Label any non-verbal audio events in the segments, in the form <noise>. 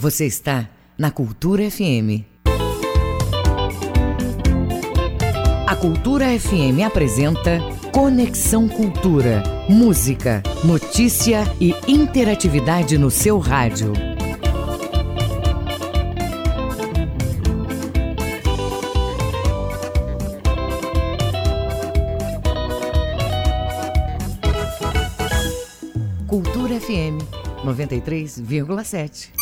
Você está na Cultura FM. A Cultura FM apresenta Conexão Cultura. Música, notícia e interatividade no seu rádio. Cultura FM 93,7.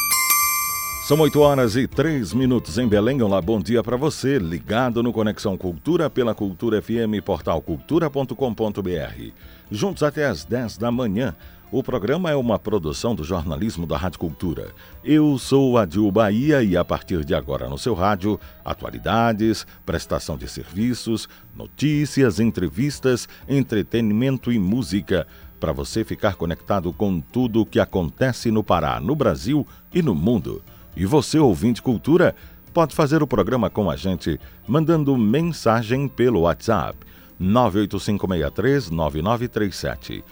São 8 horas e 3 minutos em Belém. Olá, bom dia para você, ligado no Conexão Cultura pela Cultura FM, portal cultura.com.br. Juntos até às 10 da manhã. O programa é uma produção do jornalismo da Rádio Cultura. Eu sou Adil Bahia e a partir de agora no seu rádio, atualidades, prestação de serviços, notícias, entrevistas, entretenimento e música para você ficar conectado com tudo o que acontece no Pará, no Brasil e no mundo. E você, ouvinte cultura, pode fazer o programa com a gente mandando mensagem pelo WhatsApp 985639937.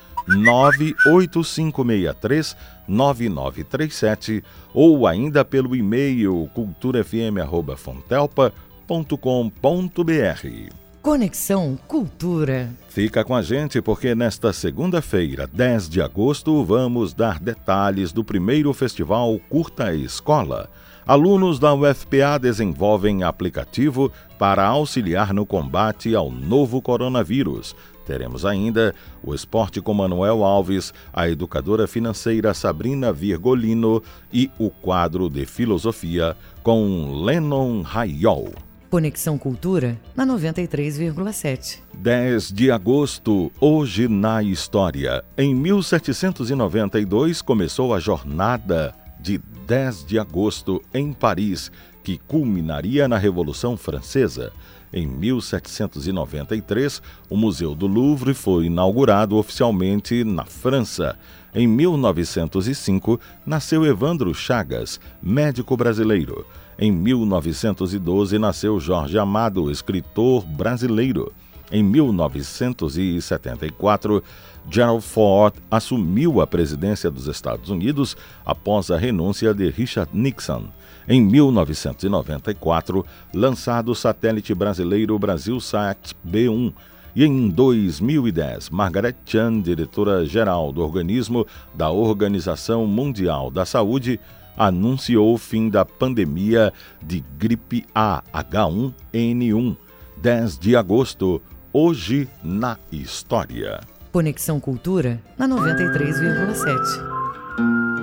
985639937 ou ainda pelo e-mail culturafm@fontelpa.com.br. Conexão Cultura. Fica com a gente porque nesta segunda-feira, 10 de agosto, vamos dar detalhes do primeiro festival Curta Escola. Alunos da UFPA desenvolvem aplicativo para auxiliar no combate ao novo coronavírus. Teremos ainda o esporte com Manuel Alves, a educadora financeira Sabrina Virgolino e o quadro de filosofia com Lennon Rayol. Conexão Cultura na 93,7. 10 de agosto, hoje na história. Em 1792 começou a jornada de 10 de agosto em Paris, que culminaria na Revolução Francesa. Em 1793, o Museu do Louvre foi inaugurado oficialmente na França. Em 1905, nasceu Evandro Chagas, médico brasileiro. Em 1912 nasceu Jorge Amado, escritor brasileiro. Em 1974, Gerald Ford assumiu a presidência dos Estados Unidos após a renúncia de Richard Nixon. Em 1994, lançado o satélite brasileiro BrasilSat B1. E em 2010, Margaret Chan, diretora-geral do organismo da Organização Mundial da Saúde, anunciou o fim da pandemia de gripe A H1N1, 10 de agosto, hoje na história. Conexão Cultura na 93,7.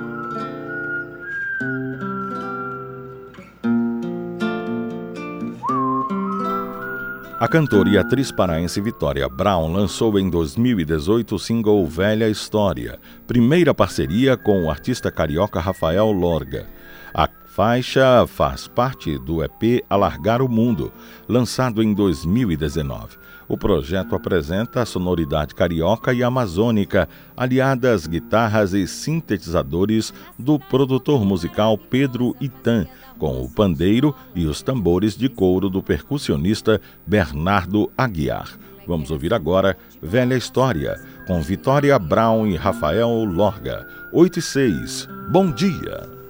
A cantora e atriz paraense Vitória Brown lançou em 2018 o single Velha História, primeira parceria com o artista carioca Rafael Lorga. A faixa faz parte do EP Alargar o Mundo, lançado em 2019. O projeto apresenta a sonoridade carioca e amazônica, aliada às guitarras e sintetizadores do produtor musical Pedro Itan com o pandeiro e os tambores de couro do percussionista Bernardo Aguiar. Vamos ouvir agora Velha História, com Vitória Brown e Rafael Lorga. 8 e 6. Bom dia!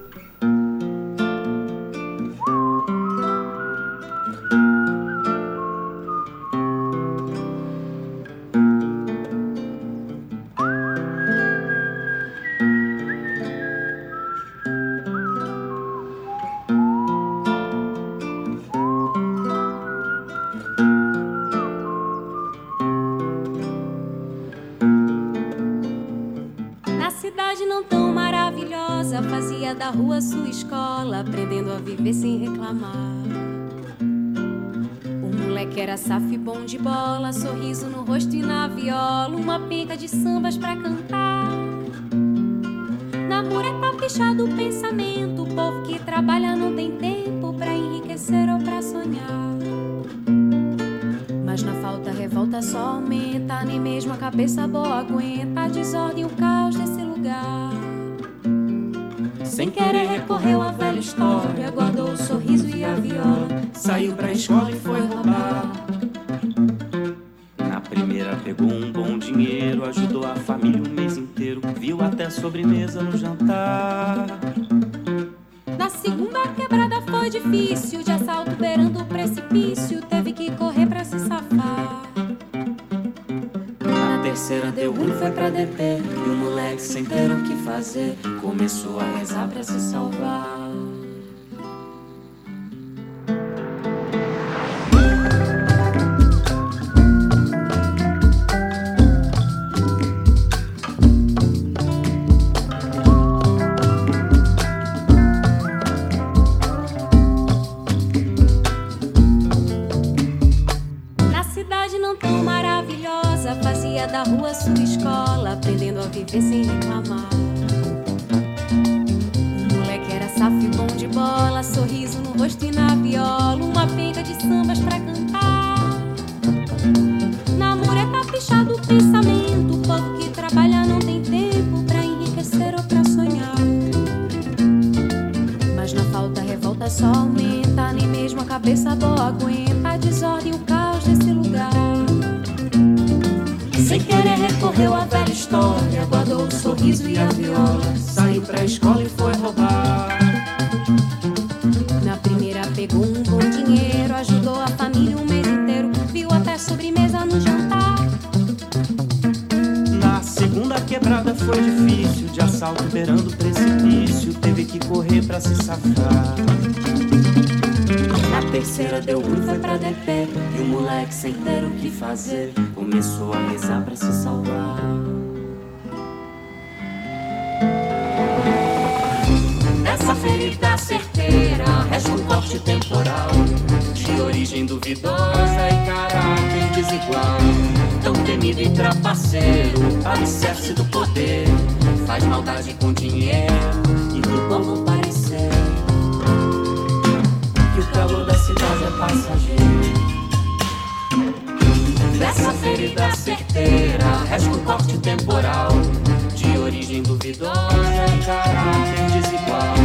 De origem duvidosa caráter desigual.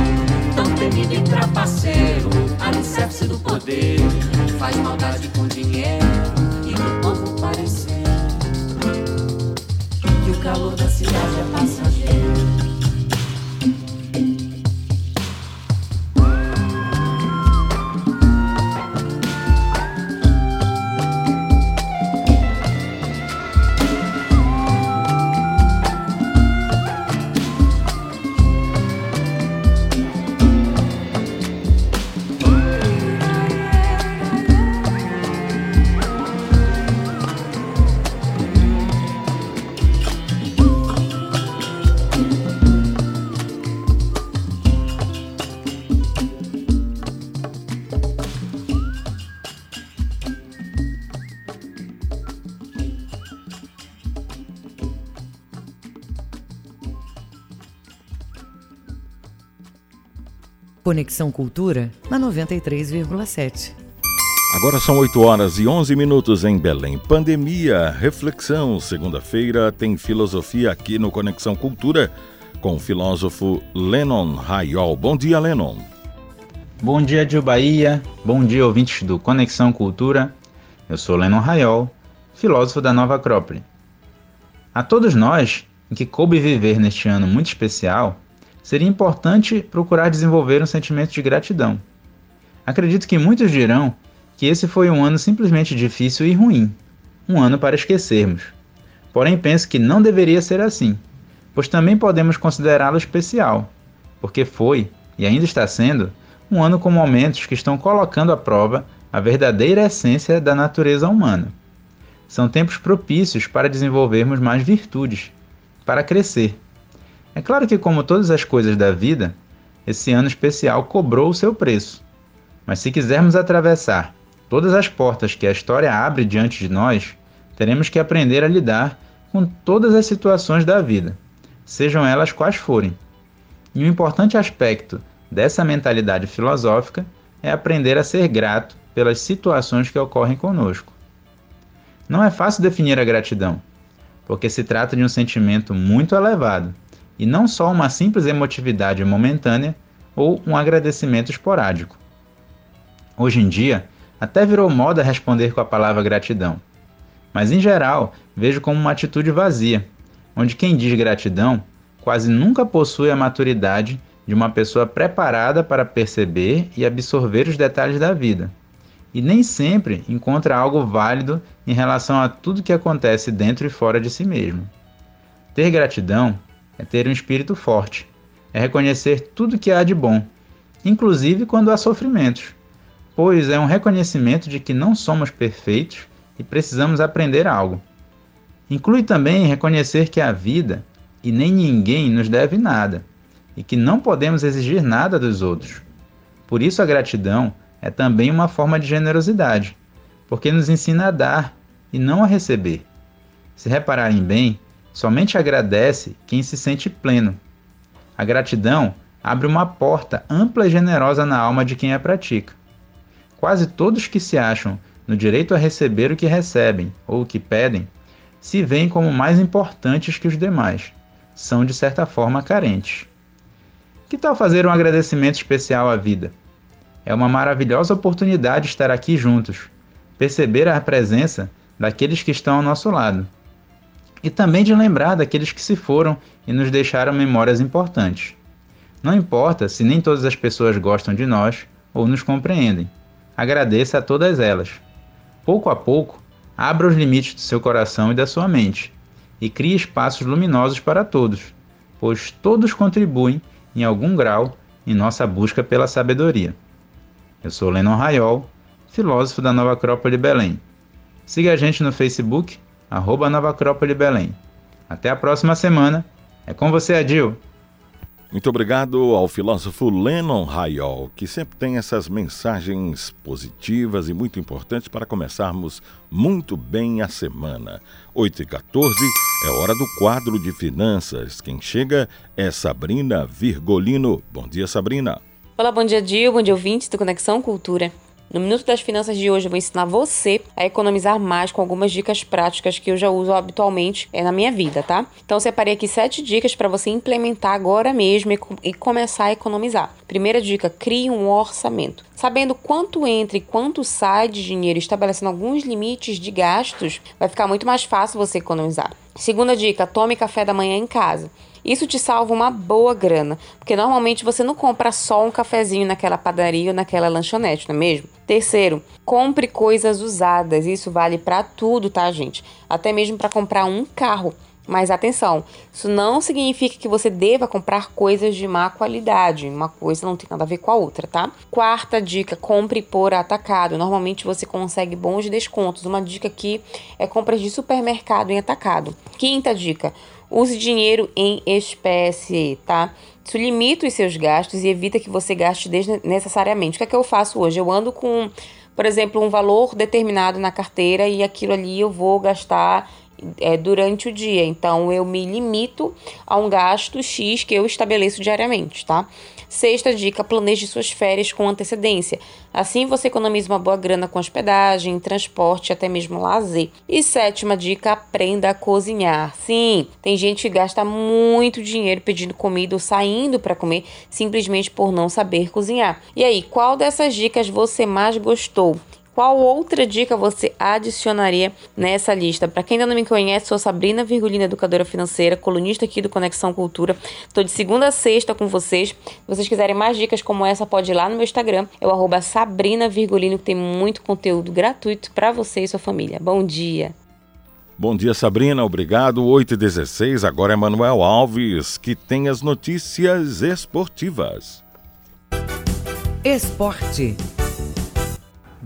Tão temido e trapaceiro, alicerce do poder, faz maldade com dinheiro e do povo parecer. Que o calor da cidade é passageiro. Conexão Cultura na 93,7. Agora são 8 horas e 11 minutos em Belém. Pandemia, reflexão. Segunda-feira tem filosofia aqui no Conexão Cultura com o filósofo Lennon Rayol. Bom dia, Lennon. Bom dia, Dio Bahia. Bom dia, ouvintes do Conexão Cultura. Eu sou Lennon Rayol, filósofo da Nova Acrópole. A todos nós, em que coube viver neste ano muito especial, seria importante procurar desenvolver um sentimento de gratidão. Acredito que muitos dirão que esse foi um ano simplesmente difícil e ruim, um ano para esquecermos. Porém, penso que não deveria ser assim, pois também podemos considerá-lo especial, porque foi, e ainda está sendo, um ano com momentos que estão colocando à prova a verdadeira essência da natureza humana. São tempos propícios para desenvolvermos mais virtudes, para crescer é claro que, como todas as coisas da vida, esse ano especial cobrou o seu preço. Mas se quisermos atravessar todas as portas que a história abre diante de nós, teremos que aprender a lidar com todas as situações da vida, sejam elas quais forem. E um importante aspecto dessa mentalidade filosófica é aprender a ser grato pelas situações que ocorrem conosco. Não é fácil definir a gratidão, porque se trata de um sentimento muito elevado e não só uma simples emotividade momentânea ou um agradecimento esporádico. Hoje em dia, até virou moda responder com a palavra gratidão, mas em geral vejo como uma atitude vazia, onde quem diz gratidão quase nunca possui a maturidade de uma pessoa preparada para perceber e absorver os detalhes da vida. E nem sempre encontra algo válido em relação a tudo que acontece dentro e fora de si mesmo. Ter gratidão é ter um espírito forte, é reconhecer tudo que há de bom, inclusive quando há sofrimentos, pois é um reconhecimento de que não somos perfeitos e precisamos aprender algo. Inclui também reconhecer que a vida e nem ninguém nos deve nada e que não podemos exigir nada dos outros. Por isso, a gratidão é também uma forma de generosidade, porque nos ensina a dar e não a receber. Se repararem bem, somente agradece quem se sente pleno. A gratidão abre uma porta ampla e generosa na alma de quem a pratica. Quase todos que se acham no direito a receber o que recebem ou o que pedem se veem como mais importantes que os demais. São, de certa forma, carentes. Que tal fazer um agradecimento especial à vida? É uma maravilhosa oportunidade estar aqui juntos, perceber a presença daqueles que estão ao nosso lado e também de lembrar daqueles que se foram e nos deixaram memórias importantes. Não importa se nem todas as pessoas gostam de nós ou nos compreendem, agradeça a todas elas. Pouco a pouco, abra os limites do seu coração e da sua mente e crie espaços luminosos para todos, pois todos contribuem em algum grau, em nossa busca pela sabedoria. Eu sou Lennon Raiol, filósofo da Nova Acrópole Belém. Siga a gente no Facebook, arroba Nova Acrópole Belém. Até a próxima semana. É com você, Adil. Muito obrigado ao filósofo Lennon Hayol, que sempre tem essas mensagens positivas e muito importantes para começarmos muito bem a semana. 8 e 14 é hora do quadro de finanças. Quem chega é Sabrina Virgolino. Bom dia, Sabrina. Olá, bom dia, Dil. Bom dia, ouvintes do Conexão Cultura. No Minuto das Finanças de hoje eu vou ensinar você a economizar mais com algumas dicas práticas que eu já uso habitualmente é, na minha vida, tá? Então separei aqui sete dicas para você implementar agora mesmo e começar a economizar. Primeira dica: crie um orçamento. Sabendo quanto entra e quanto sai de dinheiro, estabelecendo alguns limites de gastos, vai ficar muito mais fácil você economizar. Segunda dica: tome café da manhã em casa. Isso te salva uma boa grana, porque normalmente você não compra só um cafezinho naquela padaria ou naquela lanchonete, não é mesmo? Terceiro, compre coisas usadas. Isso vale para tudo, tá, gente? Até mesmo para comprar um carro. Mas atenção, isso não significa que você deva comprar coisas de má qualidade. Uma coisa não tem nada a ver com a outra, tá? Quarta dica: compre por atacado. Normalmente você consegue bons descontos. Uma dica aqui é compras de supermercado em atacado. Quinta dica: Use dinheiro em espécie, tá? Isso limita os seus gastos e evita que você gaste desnecessariamente. O que é que eu faço hoje? Eu ando com, por exemplo, um valor determinado na carteira e aquilo ali eu vou gastar é, durante o dia. Então eu me limito a um gasto X que eu estabeleço diariamente, tá? Sexta dica: planeje suas férias com antecedência. Assim você economiza uma boa grana com hospedagem, transporte, até mesmo lazer. E sétima dica: aprenda a cozinhar. Sim, tem gente que gasta muito dinheiro pedindo comida ou saindo para comer simplesmente por não saber cozinhar. E aí, qual dessas dicas você mais gostou? Qual outra dica você adicionaria nessa lista? Para quem ainda não me conhece, sou Sabrina Virgulina, educadora financeira, colunista aqui do Conexão Cultura. Estou de segunda a sexta com vocês. Se vocês quiserem mais dicas como essa, pode ir lá no meu Instagram, é o arroba Sabrina Virgulino, que tem muito conteúdo gratuito para você e sua família. Bom dia! Bom dia, Sabrina. Obrigado. 8 e 16 agora é Manuel Alves, que tem as notícias esportivas. Esporte.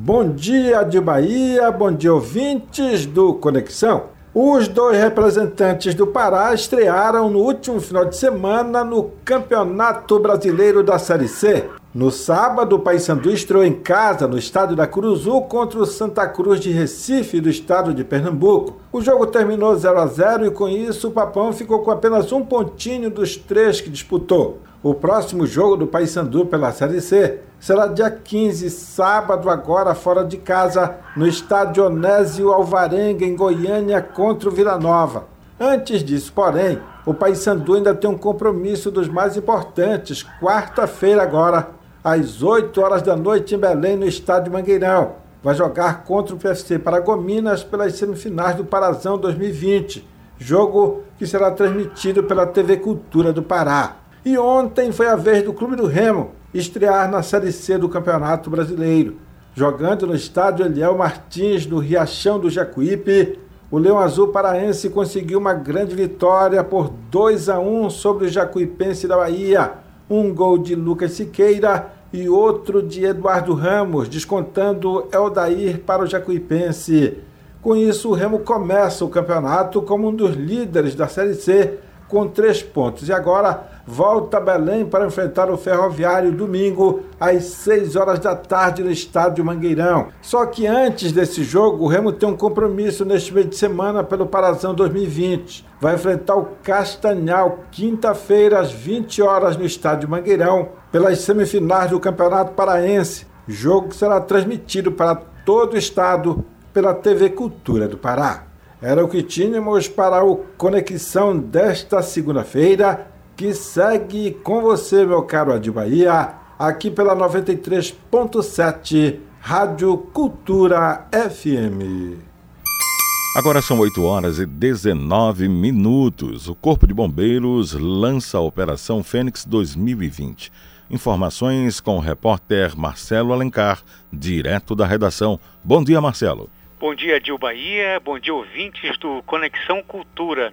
Bom dia de Bahia, bom dia ouvintes do Conexão. Os dois representantes do Pará estrearam no último final de semana no Campeonato Brasileiro da Série C. No sábado, o Paysandu estreou em casa no estádio da Curuzu contra o Santa Cruz de Recife do estado de Pernambuco. O jogo terminou 0 a 0 e com isso o Papão ficou com apenas um pontinho dos três que disputou. O próximo jogo do Paysandu pela Série C será dia 15, sábado, agora fora de casa, no estádio Onésio Alvarenga, em Goiânia, contra o Vila Nova. Antes disso, porém, o Paysandu ainda tem um compromisso dos mais importantes, quarta-feira agora, às 8 horas da noite em Belém, no estádio Mangueirão. Vai jogar contra o PFC Paragominas pelas semifinais do Parazão 2020, jogo que será transmitido pela TV Cultura do Pará. E ontem foi a vez do Clube do Remo estrear na Série C do Campeonato Brasileiro. Jogando no estádio Eliel Martins, no Riachão do Jacuípe, o Leão Azul Paraense conseguiu uma grande vitória por 2 a 1 sobre o Jacuipense da Bahia. Um gol de Lucas Siqueira e outro de Eduardo Ramos, descontando Eldair para o Jacuipense. Com isso, o Remo começa o campeonato como um dos líderes da Série C, com três pontos. E agora volta a Belém para enfrentar o Ferroviário domingo às 6 horas da tarde no estádio Mangueirão. Só que antes desse jogo, o Remo tem um compromisso neste meio de semana pelo Parazão 2020. Vai enfrentar o Castanhal quinta-feira às 20 horas no estádio Mangueirão pelas semifinais do Campeonato Paraense. Jogo que será transmitido para todo o estado pela TV Cultura do Pará. Era o que tínhamos para o Conexão desta segunda-feira, que segue com você, meu caro Adi Bahia, aqui pela 93.7 Rádio Cultura FM. Agora são 8 horas e 19 minutos. O Corpo de Bombeiros lança a Operação Fênix 2020. Informações com o repórter Marcelo Alencar, direto da redação. Bom dia, Marcelo. Bom dia, Dil Bahia. Bom dia, ouvintes do Conexão Cultura.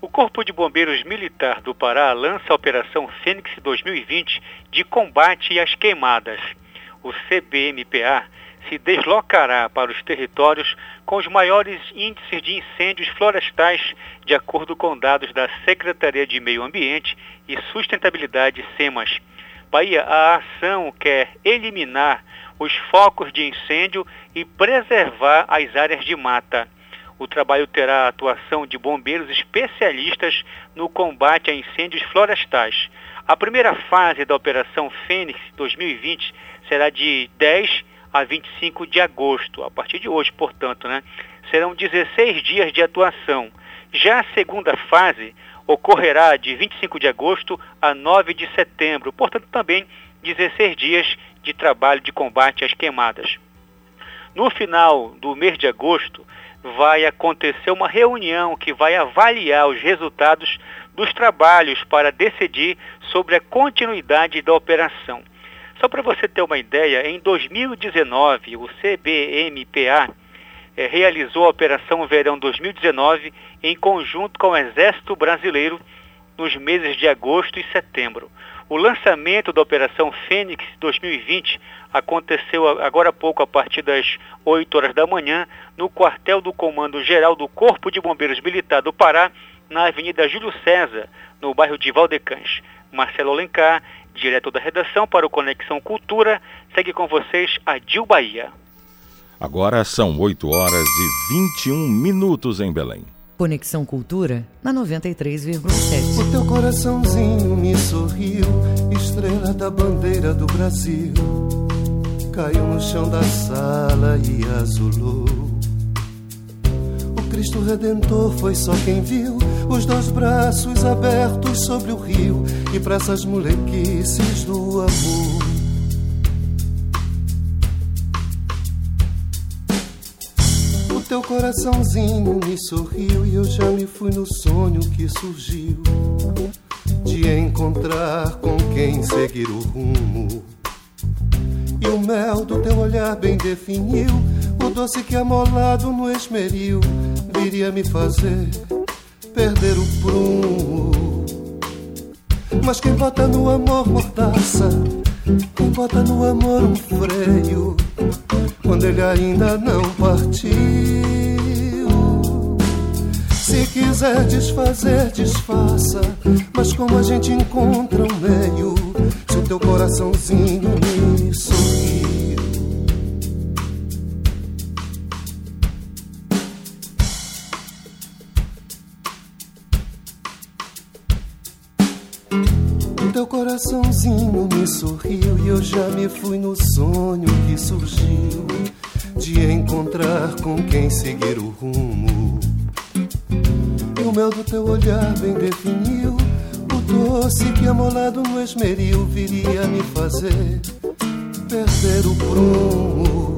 O Corpo de Bombeiros Militar do Pará lança a Operação Fênix 2020 de combate às queimadas. O CBMPA se deslocará para os territórios com os maiores índices de incêndios florestais, de acordo com dados da Secretaria de Meio Ambiente e Sustentabilidade SEMAS. Bahia, a ação quer eliminar os focos de incêndio e preservar as áreas de mata. O trabalho terá a atuação de bombeiros especialistas no combate a incêndios florestais. A primeira fase da Operação Fênix 2020 será de 10 a 25 de agosto, a partir de hoje, portanto, né? Serão 16 dias de atuação. Já a segunda fase ocorrerá de 25 de agosto a 9 de setembro, portanto, também 16 dias de trabalho de combate às queimadas. No final do mês de agosto, vai acontecer uma reunião que vai avaliar os resultados dos trabalhos para decidir sobre a continuidade da operação. Só para você ter uma ideia, em 2019, o CBMPA eh, realizou a Operação Verão 2019 em conjunto com o Exército Brasileiro nos meses de agosto e setembro. O lançamento da Operação Fênix 2020 aconteceu agora há pouco, a partir das 8 horas da manhã, no quartel do Comando Geral do Corpo de Bombeiros Militar do Pará, na Avenida Júlio César, no bairro de Valdecães. Marcelo Alencar, diretor da redação para o Conexão Cultura, segue com vocês a Dil Bahia. Agora são 8 horas e 21 minutos em Belém. Conexão Cultura na 93,7. O teu coraçãozinho me sorriu, estrela da bandeira do Brasil. Caiu no chão da sala e azulou. O Cristo Redentor foi só quem viu os dois braços abertos sobre o rio e para essas molequices do amor. Teu coraçãozinho me sorriu e eu já me fui no sonho que surgiu de encontrar com quem seguir o rumo. E o mel do teu olhar bem definiu o doce que amolado no esmeril viria me fazer perder o prumo. Mas quem bota no amor mordaça, bota no amor um freio quando ele ainda não partiu. Se quiser desfazer, desfaça, mas como a gente encontra um meio, se o teu coraçãozinho me Teu coraçãozinho me sorriu e eu já me fui no sonho que surgiu de encontrar com quem seguir o rumo. E o mel do teu olhar bem definiu o doce que amolado no esmeril viria me fazer perder o prumo.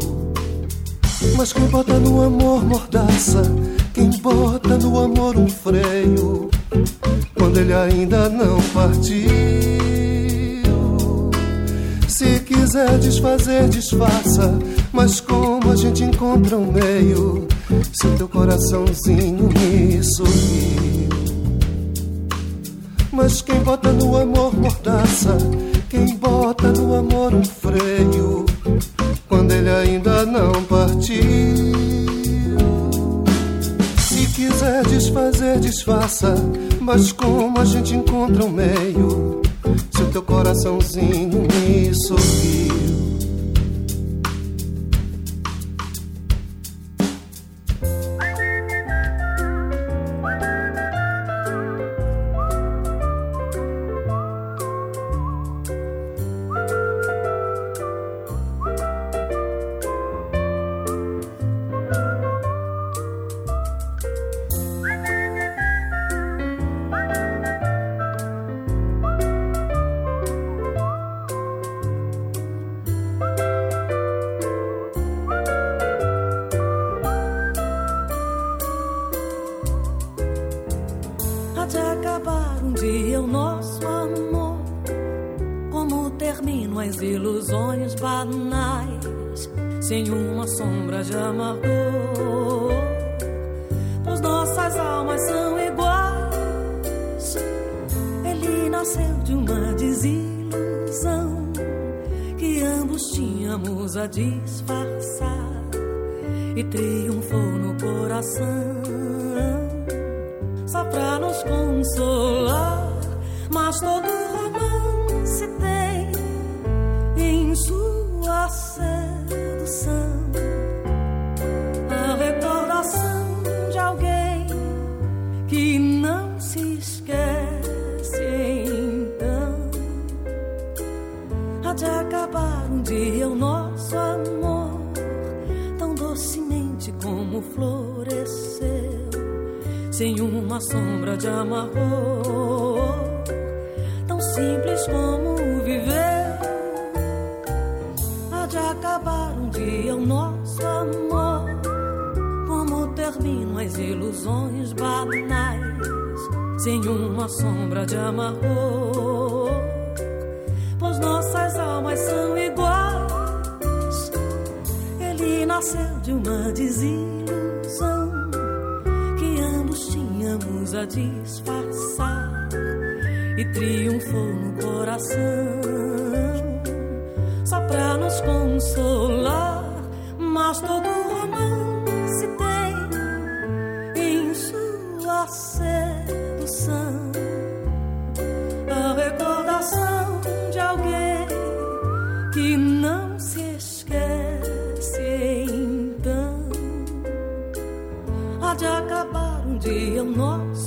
Mas quem bota no amor mordaça, quem bota no amor um freio quando ele ainda não partiu. Se quiser desfazer, disfarça, mas como a gente encontra um meio se o teu coraçãozinho me sorriu? Mas quem bota no amor mordaça, quem bota no amor um freio quando ele ainda não partiu? Se quiser desfazer, desfaça. Mas como a gente encontra um meio, se o teu coraçãozinho me sorriu. nos tínhamos a disfarçar e triunfou no coração só pra nos consolar. Mas todo romance tem em sua sedução floresceu sem uma sombra de amargor, tão simples como viver. Há de acabar um dia o nosso amor, como terminam as ilusões banais, sem uma sombra de amargor, pois nossas almas são iguais. Ele nasceu de uma desigualdade pra disfarçar e triunfou no coração, só pra nos consolar. Mas todo romance tem em sua sedução a recordação de alguém que não se esquece. Então, há de acabar um dia o nosso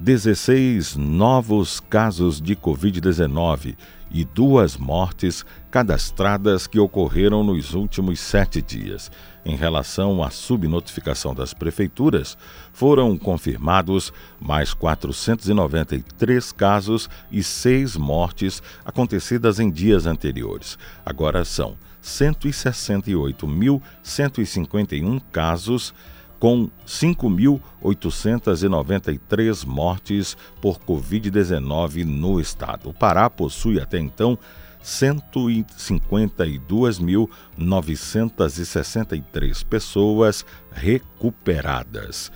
16 novos casos de Covid-19 e duas mortes cadastradas que ocorreram nos últimos sete dias. Em relação à subnotificação das prefeituras, foram confirmados mais 493 casos e seis mortes acontecidas em dias anteriores. Agora são 168.151 casos com 5.893 mortes por Covid-19 no estado. O Pará possui até então 152.963 pessoas recuperadas.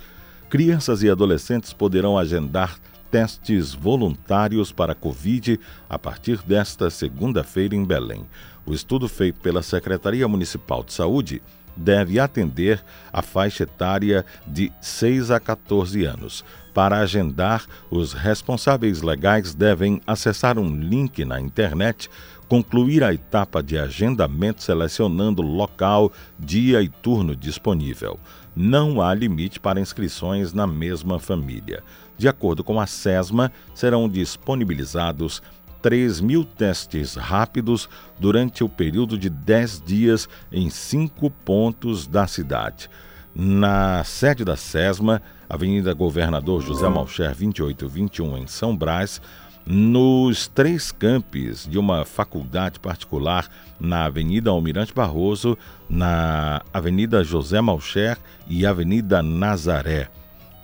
Crianças e adolescentes poderão agendar testes voluntários para Covid a partir desta segunda-feira em Belém. O estudo feito pela Secretaria Municipal de Saúde deve atender a faixa etária de 6 a 14 anos. Para agendar, os responsáveis legais devem acessar um link na internet, concluir a etapa de agendamento selecionando local, dia e turno disponível. Não há limite para inscrições na mesma família. De acordo com a SESMA, serão disponibilizados 3 mil testes rápidos durante o período de 10 dias em cinco pontos da cidade. Na sede da SESMA, Avenida Governador José Malcher 2821, em São Brás, nos três campos de uma faculdade particular na Avenida Almirante Barroso, na Avenida José Malcher e Avenida Nazaré.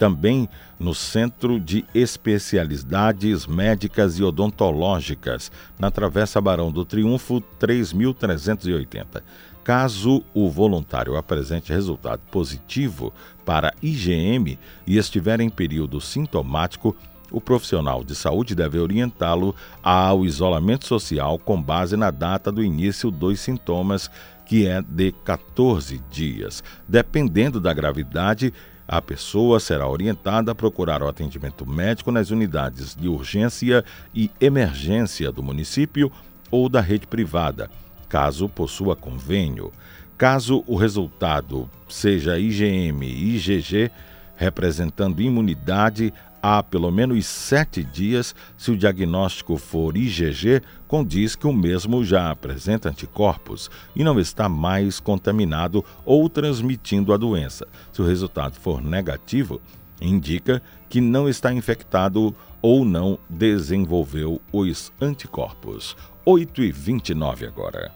Também no Centro de Especialidades Médicas e Odontológicas, na Travessa Barão do Triunfo 3380. Caso o voluntário apresente resultado positivo para IgM e estiver em período sintomático, o profissional de saúde deve orientá-lo ao isolamento social com base na data do início dos sintomas, que é de 14 dias. Dependendo da gravidade, a pessoa será orientada a procurar o atendimento médico nas unidades de urgência e emergência do município ou da rede privada, caso possua convênio. Caso o resultado seja IgM e IgG, representando imunidade, há pelo menos sete dias, se o diagnóstico for IgG, condiz que o mesmo já apresenta anticorpos e não está mais contaminado ou transmitindo a doença. Se o resultado for negativo, indica que não está infectado ou não desenvolveu os anticorpos. 8 e 29 agora.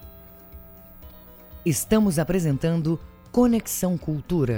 Estamos apresentando Conexão Cultura.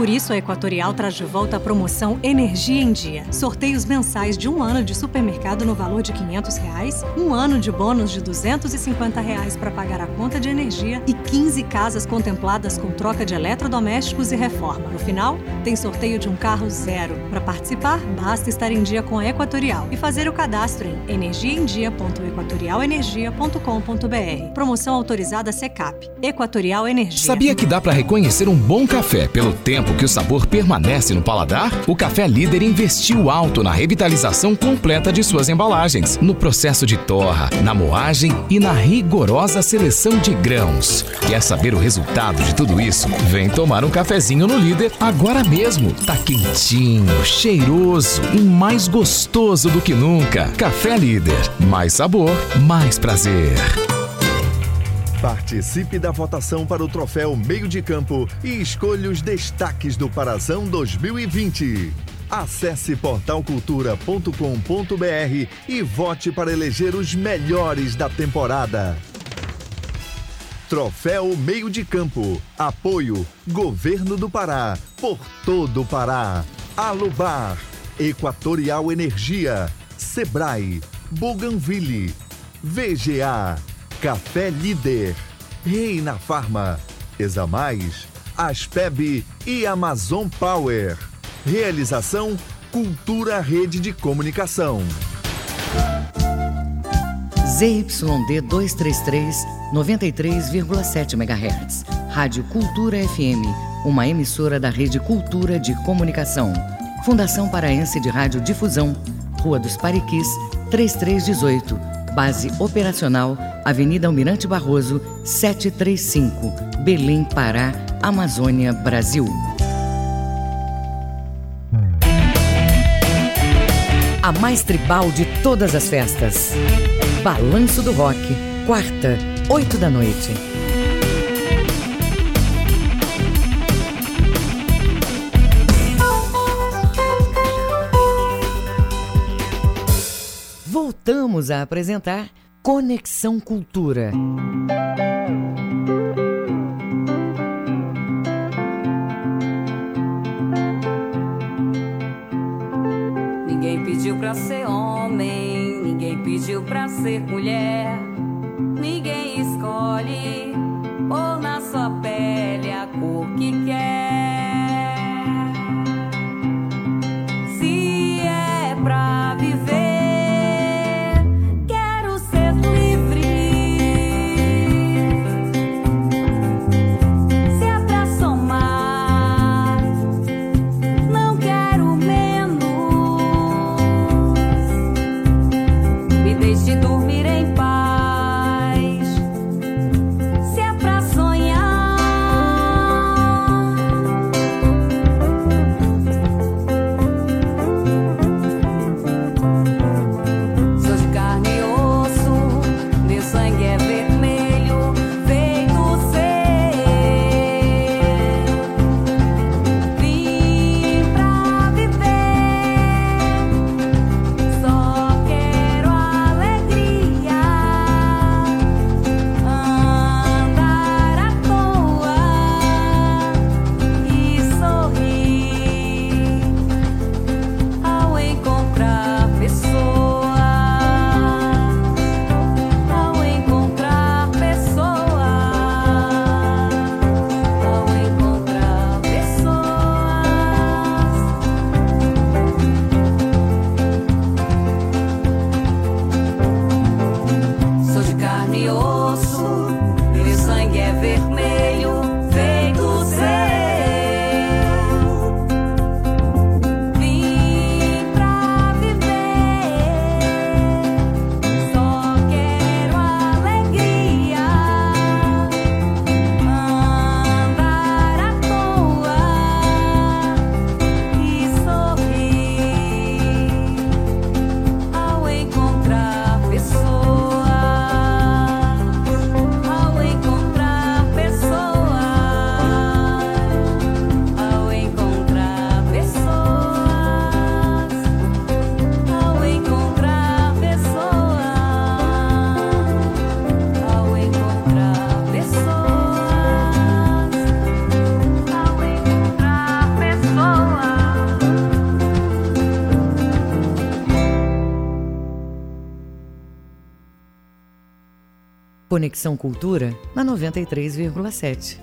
Por isso, a Equatorial traz de volta a promoção Energia em Dia. Sorteios mensais de um ano de supermercado no valor de 500 reais, um ano de bônus de 250 reais para pagar a conta de energia e 15 casas contempladas com troca de eletrodomésticos e reforma. No final, tem sorteio de um carro zero. Para participar, basta estar em dia com a Equatorial e fazer o cadastro em energiaemdia.equatorialenergia.com.br. Promoção autorizada Secap. Equatorial Energia. Sabia que dá para reconhecer um bom café pelo tempo tempo que o sabor permanece no paladar, o Café Líder investiu alto na revitalização completa de suas embalagens, no processo de torra, na moagem e na rigorosa seleção de grãos. Quer saber o resultado de tudo isso? Vem tomar um cafezinho no Líder agora mesmo. Tá quentinho, cheiroso e mais gostoso do que nunca. Café Líder. Mais sabor, mais prazer. Participe da votação para o troféu Meio de Campo e escolha os destaques do Parazão 2020. Acesse portalcultura.com.br e vote para eleger os melhores da temporada. Troféu Meio de Campo. Apoio Governo do Pará. Por todo o Pará. Alubar. Equatorial Energia. Sebrae. Bougainville. VGA. Café Líder, Reina Farma, Examais, Aspeb e Amazon Power. Realização Cultura Rede de Comunicação. ZYD 233, 93,7 MHz. Rádio Cultura FM, uma emissora da Rede Cultura de Comunicação. Fundação Paraense de Rádio Difusão, Rua dos Pariquis, 3318. Base operacional Avenida Almirante Barroso, 735, Belém, Pará, Amazônia, Brasil. A mais tribal de todas as festas. Balanço do Rock, quarta, 8 da noite. Voltamos a apresentar Conexão Cultura. Ninguém pediu pra ser homem, ninguém pediu pra ser mulher. Ninguém escolhe pôr na sua pele a cor Conexão Cultura na 93,7.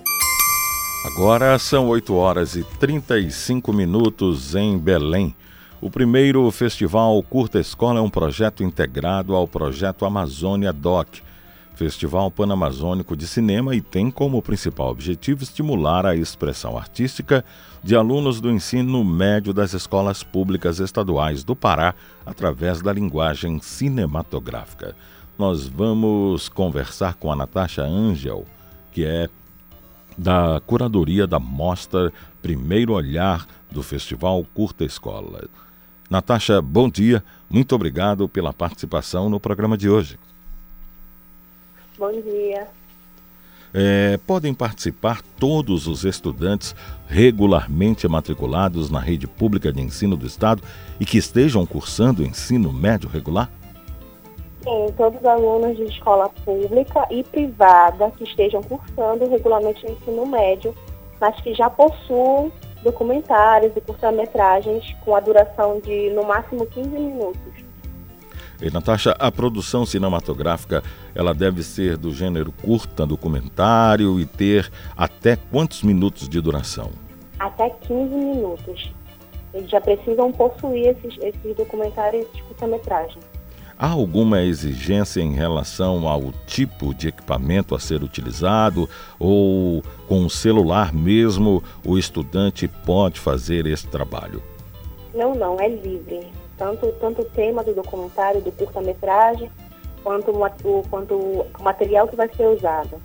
Agora são 8 horas e 35 minutos em Belém. O primeiro festival Curta Escola é um projeto integrado ao projeto Amazônia Doc, Festival Panamazônico de Cinema, e tem como principal objetivo estimular a expressão artística de alunos do ensino médio das escolas públicas estaduais do Pará através da linguagem cinematográfica. Nós vamos conversar com a Natasha Angel, que é da curadoria da mostra Primeiro Olhar do Festival Curta Escola. Natasha, bom dia. Muito obrigado pela participação no programa de hoje. Bom dia. É, podem participar todos os estudantes regularmente matriculados na rede pública de ensino do Estado e que estejam cursando ensino médio regular? Sim, todos os alunos de escola pública e privada que estejam cursando regularmente o ensino médio, mas que já possuem documentários e curta-metragens com a duração de no máximo 15 minutos. E, Natasha, a produção cinematográfica ela deve ser do gênero curta, documentário e ter até quantos minutos de duração? Até 15 minutos. Eles já precisam possuir esses, esses documentários de curta-metragem. Há alguma exigência em relação ao tipo de equipamento a ser utilizado ou com o celular mesmo o estudante pode fazer esse trabalho? Não, não, é livre. Tanto, tanto o tema do documentário, do curta-metragem, quanto, o, quanto o material que vai ser usado.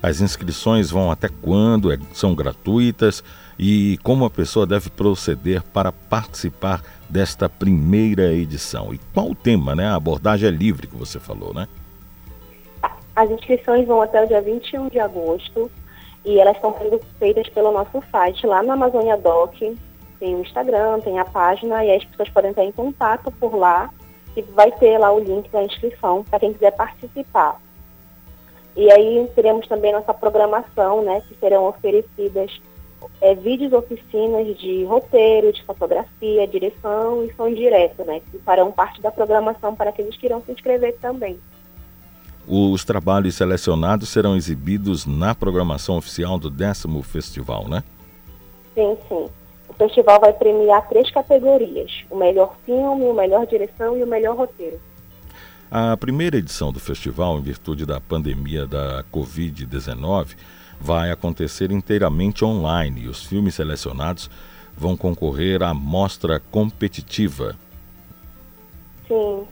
As inscrições vão até quando? É, são gratuitas? E como a pessoa deve proceder para participar desta primeira edição? E qual o tema, né? A abordagem é livre que você falou, né? As inscrições vão até o dia 21 de agosto e elas estão sendo feitas pelo nosso site lá na Amazônia Doc. Tem o Instagram, tem a página e as pessoas podem estar em contato por lá e vai ter lá o link da inscrição para quem quiser participar. E aí teremos também nossa programação, né, que serão oferecidas é, vídeos oficinas de roteiro, de fotografia, direção e som direto, né, que farão parte da programação para aqueles que irão se inscrever também. Os trabalhos selecionados serão exibidos na programação oficial do décimo festival, né? Sim, sim. O festival vai premiar três categorias: o melhor filme, o melhor direção e o melhor roteiro. A primeira edição do festival, em virtude da pandemia da Covid-19, vai acontecer inteiramente online e os filmes selecionados vão concorrer à mostra competitiva. Sim.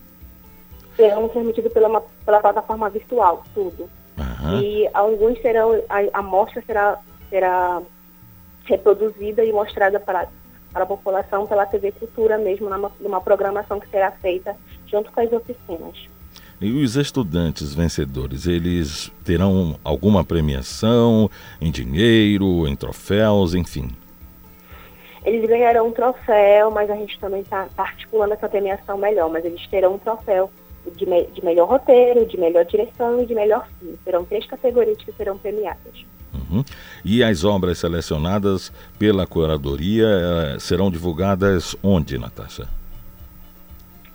Serão transmitidos pela, pela plataforma virtual, tudo. E alguns serão, a, a mostra será, será reproduzida e mostrada para, para a população pela TV Cultura mesmo, numa, numa programação que será feita junto com as oficinas. E os estudantes vencedores, eles terão alguma premiação em dinheiro, em troféus, enfim? Eles ganharão um troféu, mas a gente também está tá articulando essa premiação melhor. Mas eles terão um troféu de, me, de melhor roteiro, de melhor direção e de melhor filme. Serão três categorias que serão premiadas. Uhum. E as obras selecionadas pela curadoria eh, serão divulgadas onde, Natasha?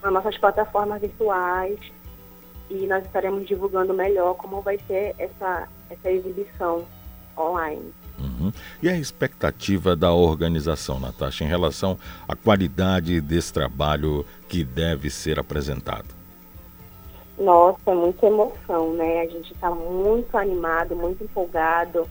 Nas nossas plataformas virtuais e nós estaremos divulgando melhor como vai ser essa, essa exibição online. Uhum. E a expectativa da organização, Natasha, em relação à qualidade desse trabalho que deve ser apresentado? Nossa, é muita emoção, né? A gente está muito animado, muito empolgado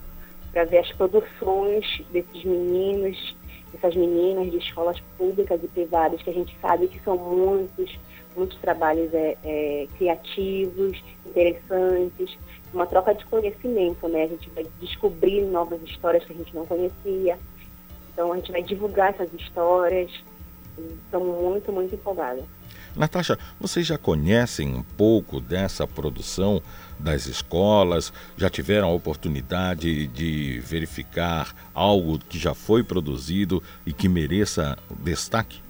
para ver as produções desses meninos, dessas meninas de escolas públicas e privadas, que a gente sabe que são muitos, muitos trabalhos é, é, criativos, interessantes, uma troca de conhecimento, né? A gente vai descobrir novas histórias que a gente não conhecia. Então a gente vai divulgar essas histórias. Estou muito, muito empolgada. Natasha, vocês já conhecem um pouco dessa produção das escolas? Já tiveram a oportunidade de verificar algo que já foi produzido e que mereça destaque?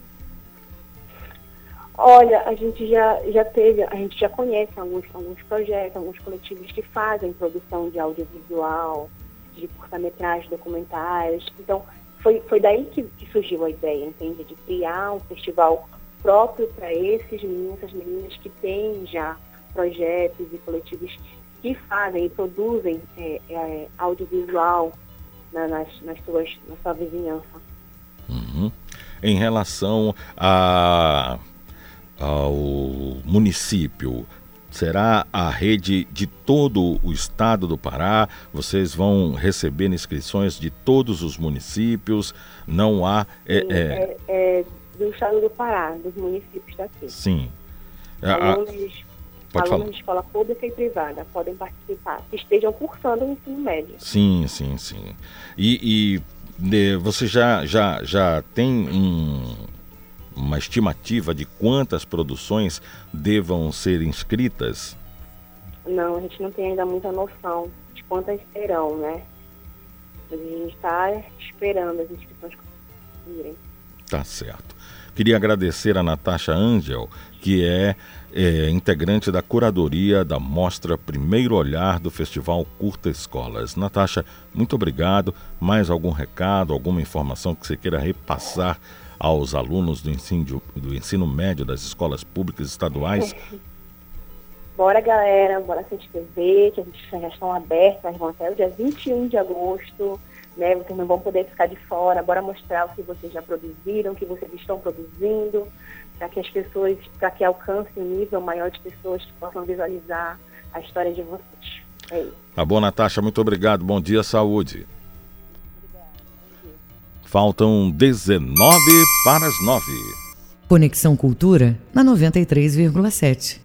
Olha, a gente já, já teve, a gente já conhece alguns, alguns projetos, alguns coletivos que fazem produção de audiovisual, de curta-metragem, documentários. Então, foi, foi daí que, que surgiu a ideia, entende? De criar um festival próprio para esses meninos, essas meninas que têm já projetos e coletivos que fazem e produzem é, é, audiovisual na, nas, nas suas, na sua vizinhança. Uhum. Em relação a, ao município, será a rede de todo o estado do Pará? Vocês vão receber inscrições de todos os municípios? Não há. É, Sim, é... é do estado do Pará, dos municípios daqui. Sim. Alunos, Pode alunos de escola pública e privada podem participar, que estejam cursando o ensino médio. Sim, sim, sim. E, e você já, já, já tem um, uma estimativa de quantas produções devam ser inscritas? Não, a gente não tem ainda muita noção de quantas serão, né? A gente está esperando as inscrições virem. Tá certo. Queria agradecer a Natasha Angel, que é, é, integrante da curadoria da mostra Primeiro Olhar do Festival Curta Escolas. Natasha, muito obrigado. Mais algum recado, alguma informação que você queira repassar aos alunos do ensino, do ensino médio das escolas públicas estaduais? Bora, galera, bora se inscrever, que a gente já estão abertas, vão até o dia 21 de agosto né? Vocês não vão poder ficar de fora, bora mostrar o que vocês já produziram, o que vocês estão produzindo, para que as pessoas, para que alcance um nível maior de pessoas que possam visualizar a história de vocês. É isso. Tá bom, Natasha, muito obrigado. Bom dia, saúde. Faltam 19 para as 9. Conexão Cultura na 93,7.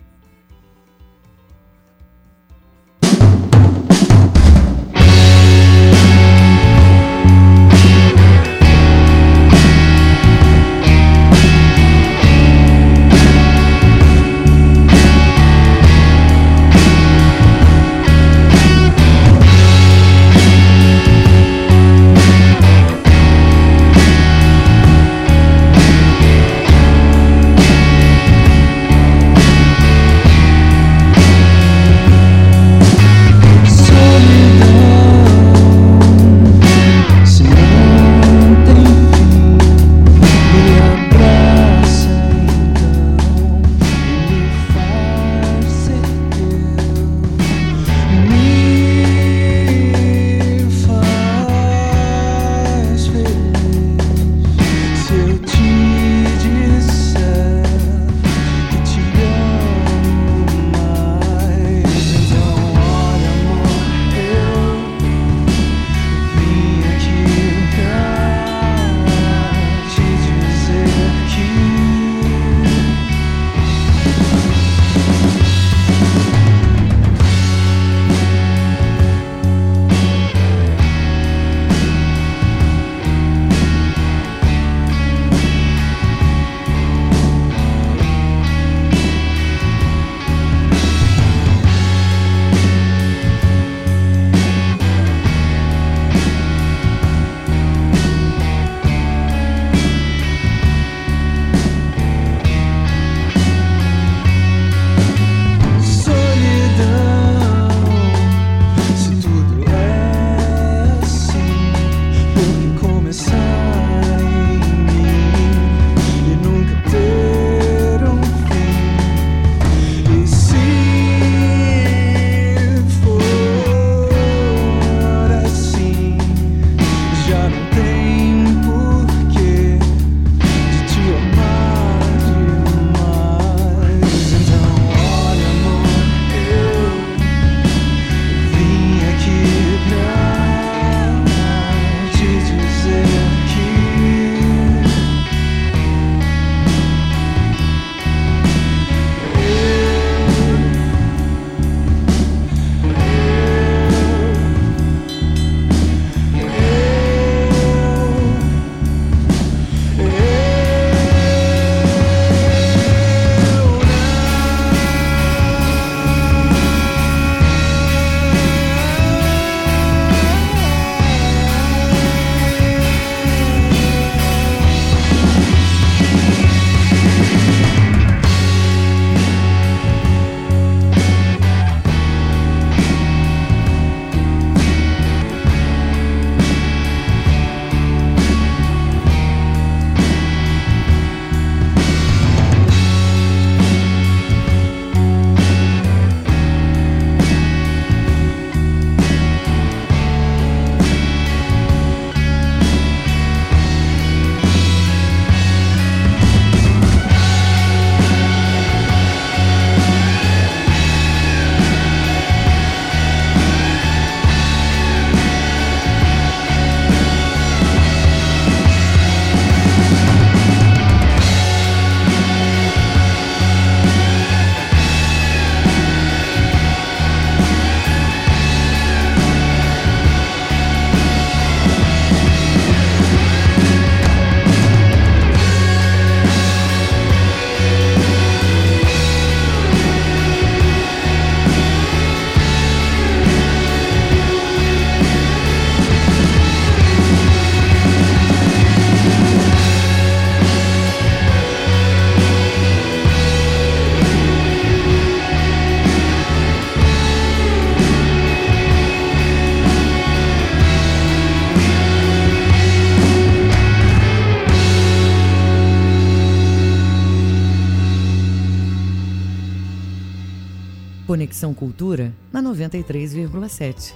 Conexão Cultura na 93,7.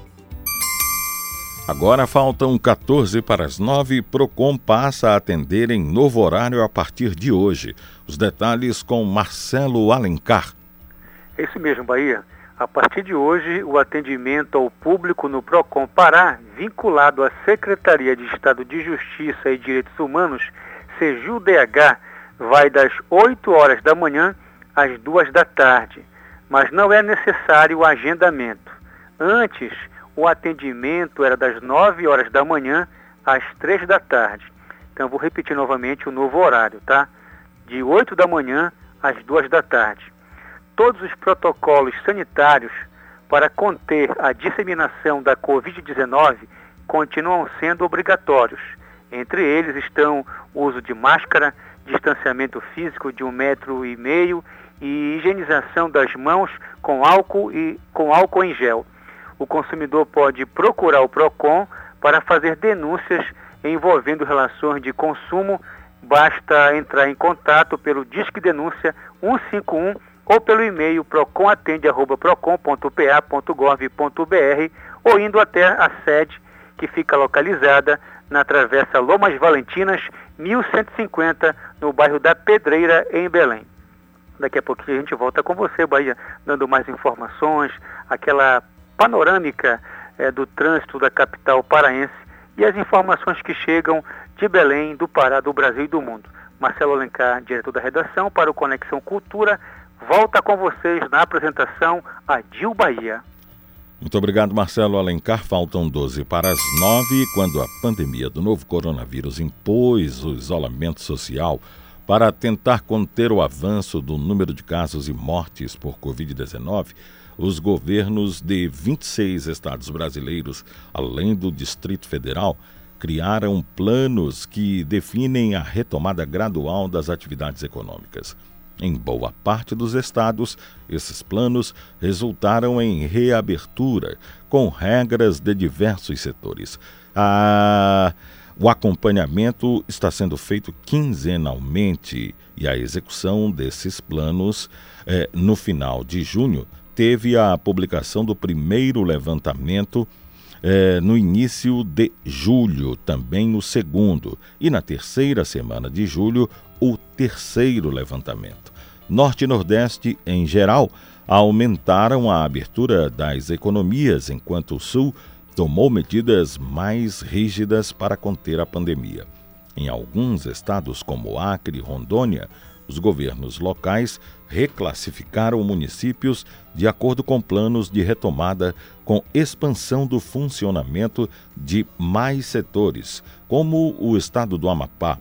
Agora faltam 14 para as 9. Procon passa a atender em novo horário a partir de hoje. Os detalhes com Marcelo Alencar. É isso mesmo, Bahia. A partir de hoje, o atendimento ao público no Procon Pará, vinculado à Secretaria de Estado de Justiça e Direitos Humanos, SEJUDH, vai das 8 horas da manhã às 2 da tarde, mas não é necessário o agendamento. Antes, o atendimento era das 9 horas da manhã às 3 da tarde. Então, vou repetir novamente o novo horário, tá? De 8 da manhã às 2 da tarde. Todos os protocolos sanitários para conter a disseminação da Covid-19 continuam sendo obrigatórios. Entre eles estão o uso de máscara, distanciamento físico de um metro e meio e higienização das mãos com álcool e com álcool em gel o consumidor pode procurar o PROCON para fazer denúncias envolvendo relações de consumo. Basta entrar em contato pelo Disque Denúncia 151 ou pelo e-mail proconatende.procon.pa.gov.br ou indo até a sede que fica localizada na Travessa Lomas Valentinas, 1150, no bairro da Pedreira, em Belém. Daqui a pouquinho a gente volta com você, Bahia, dando mais informações, aquela panorâmica é, do trânsito da capital paraense e as informações que chegam de Belém, do Pará, do Brasil e do mundo. Marcelo Alencar, diretor da redação para o Conexão Cultura, volta com vocês na apresentação a Dil Bahia. Muito obrigado, Marcelo Alencar. Faltam 12 para as 9, quando a pandemia do novo coronavírus impôs o isolamento social para tentar conter o avanço do número de casos e mortes por Covid-19 os governos de 26 estados brasileiros, além do Distrito Federal, criaram planos que definem a retomada gradual das atividades econômicas. Em boa parte dos estados, esses planos resultaram em reabertura, com regras de diversos setores. A... O acompanhamento está sendo feito quinzenalmente e a execução desses planos eh, no final de junho teve a publicação do primeiro levantamento eh, no início de julho, também o segundo, e na terceira semana de julho, o terceiro levantamento. Norte e Nordeste, em geral, aumentaram a abertura das economias, enquanto o Sul tomou medidas mais rígidas para conter a pandemia. Em alguns estados, como Acre e Rondônia, os governos locais reclassificaram municípios de acordo com planos de retomada com expansão do funcionamento de mais setores, como o estado do Amapá.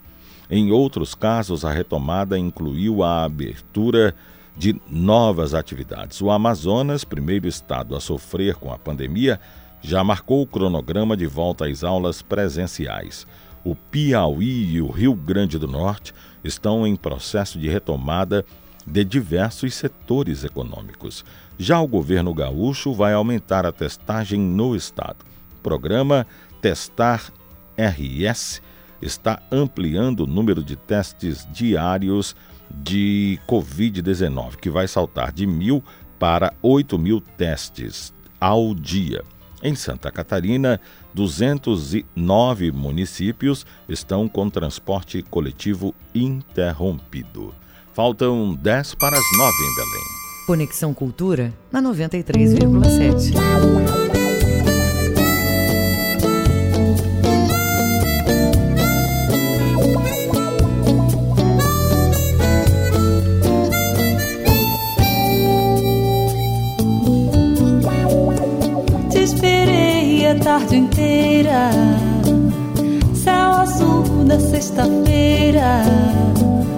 Em outros casos, a retomada incluiu a abertura de novas atividades. O Amazonas, primeiro estado a sofrer com a pandemia, já marcou o cronograma de volta às aulas presenciais. O Piauí e o Rio Grande do Norte estão em processo de retomada de diversos setores econômicos. Já o governo gaúcho vai aumentar a testagem no estado. O programa Testar RS está ampliando o número de testes diários de Covid-19, que vai saltar de mil para 8 mil testes ao dia. Em Santa Catarina, 209 municípios estão com transporte coletivo interrompido. Faltam 10 para as 9 em Belém. Conexão Cultura na 93,7. Tarde inteira, céu azul da sexta-feira,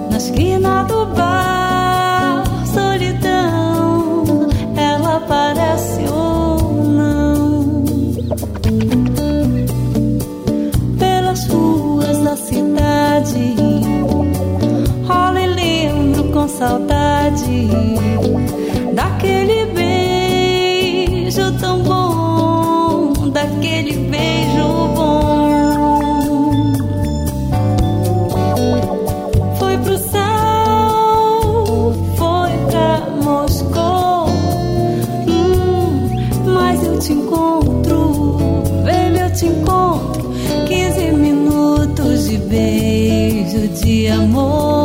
na esquina do bar, solidão, ela parece ou não. Pelas ruas da cidade, rola e lembro com saudade daquele te encontro, vem eu te encontro. 15 minutos de beijo, de amor.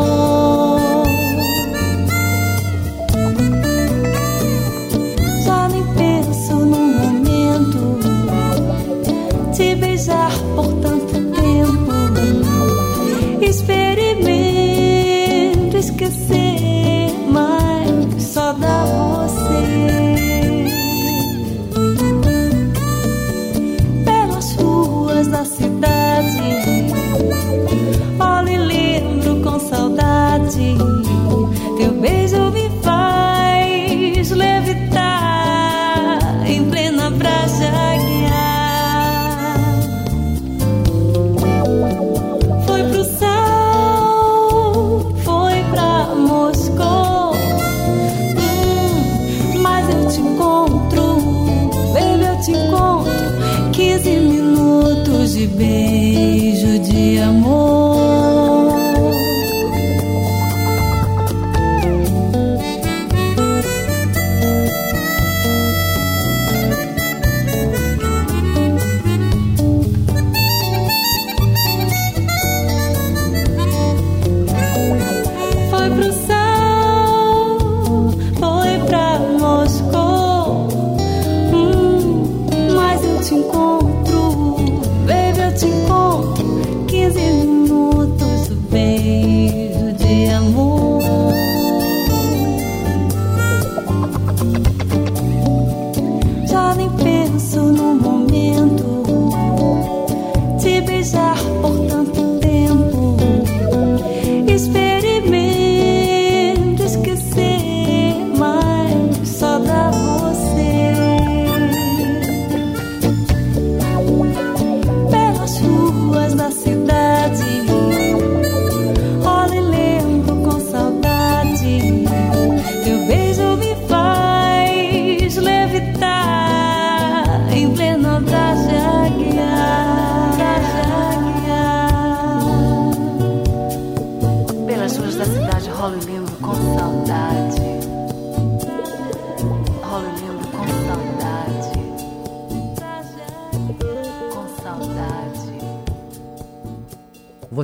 Saudade.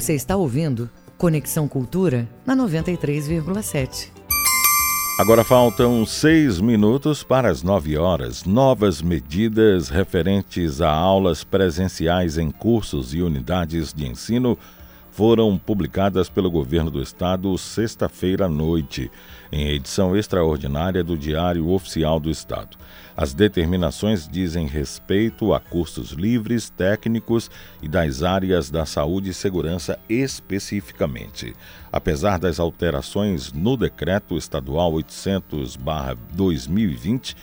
Você está ouvindo Conexão Cultura na 93,7. Agora faltam seis minutos para as nove horas. Novas medidas referentes a aulas presenciais em cursos e unidades de ensino foram publicadas pelo governo do estado sexta-feira à noite, em edição extraordinária do Diário Oficial do Estado. As determinações dizem respeito a cursos livres, técnicos e das áreas da saúde e segurança especificamente. Apesar das alterações no decreto estadual 800/2020,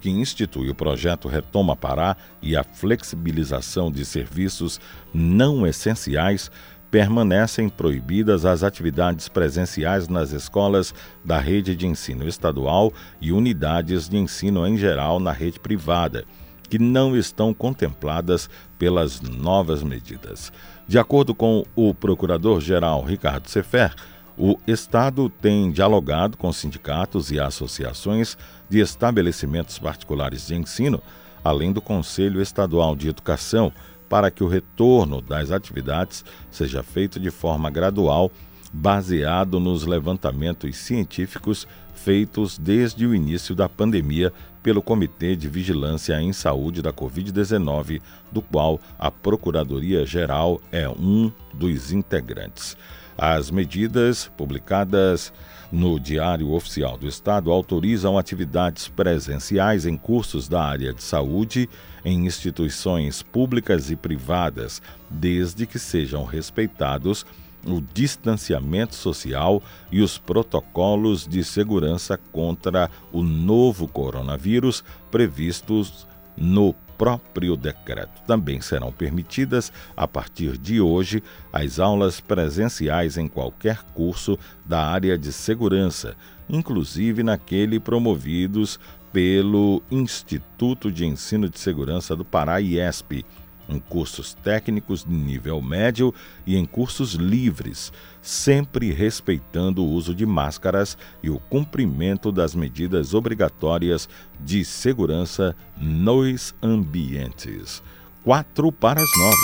que institui o projeto Retoma Pará e a flexibilização de serviços não essenciais, permanecem proibidas as atividades presenciais nas escolas da rede de ensino estadual e unidades de ensino em geral na rede privada, que não estão contempladas pelas novas medidas. De acordo com o procurador-geral Ricardo Sefer, o Estado tem dialogado com sindicatos e associações de estabelecimentos particulares de ensino, além do Conselho Estadual de Educação, para que o retorno das atividades seja feito de forma gradual, baseado nos levantamentos científicos feitos desde o início da pandemia pelo Comitê de Vigilância em Saúde da Covid-19, do qual a Procuradoria-Geral é um dos integrantes. As medidas publicadas no Diário Oficial do Estado autorizam atividades presenciais em cursos da área de saúde em instituições públicas e privadas, desde que sejam respeitados o distanciamento social e os protocolos de segurança contra o novo coronavírus previstos no próprio decreto. Também serão permitidas, a partir de hoje, as aulas presenciais em qualquer curso da área de segurança, inclusive naquele promovidos pelo Instituto de Ensino de Segurança do Pará, IESP, em cursos técnicos de nível médio e em cursos livres, sempre respeitando o uso de máscaras e o cumprimento das medidas obrigatórias de segurança nos ambientes. 4 para as 9.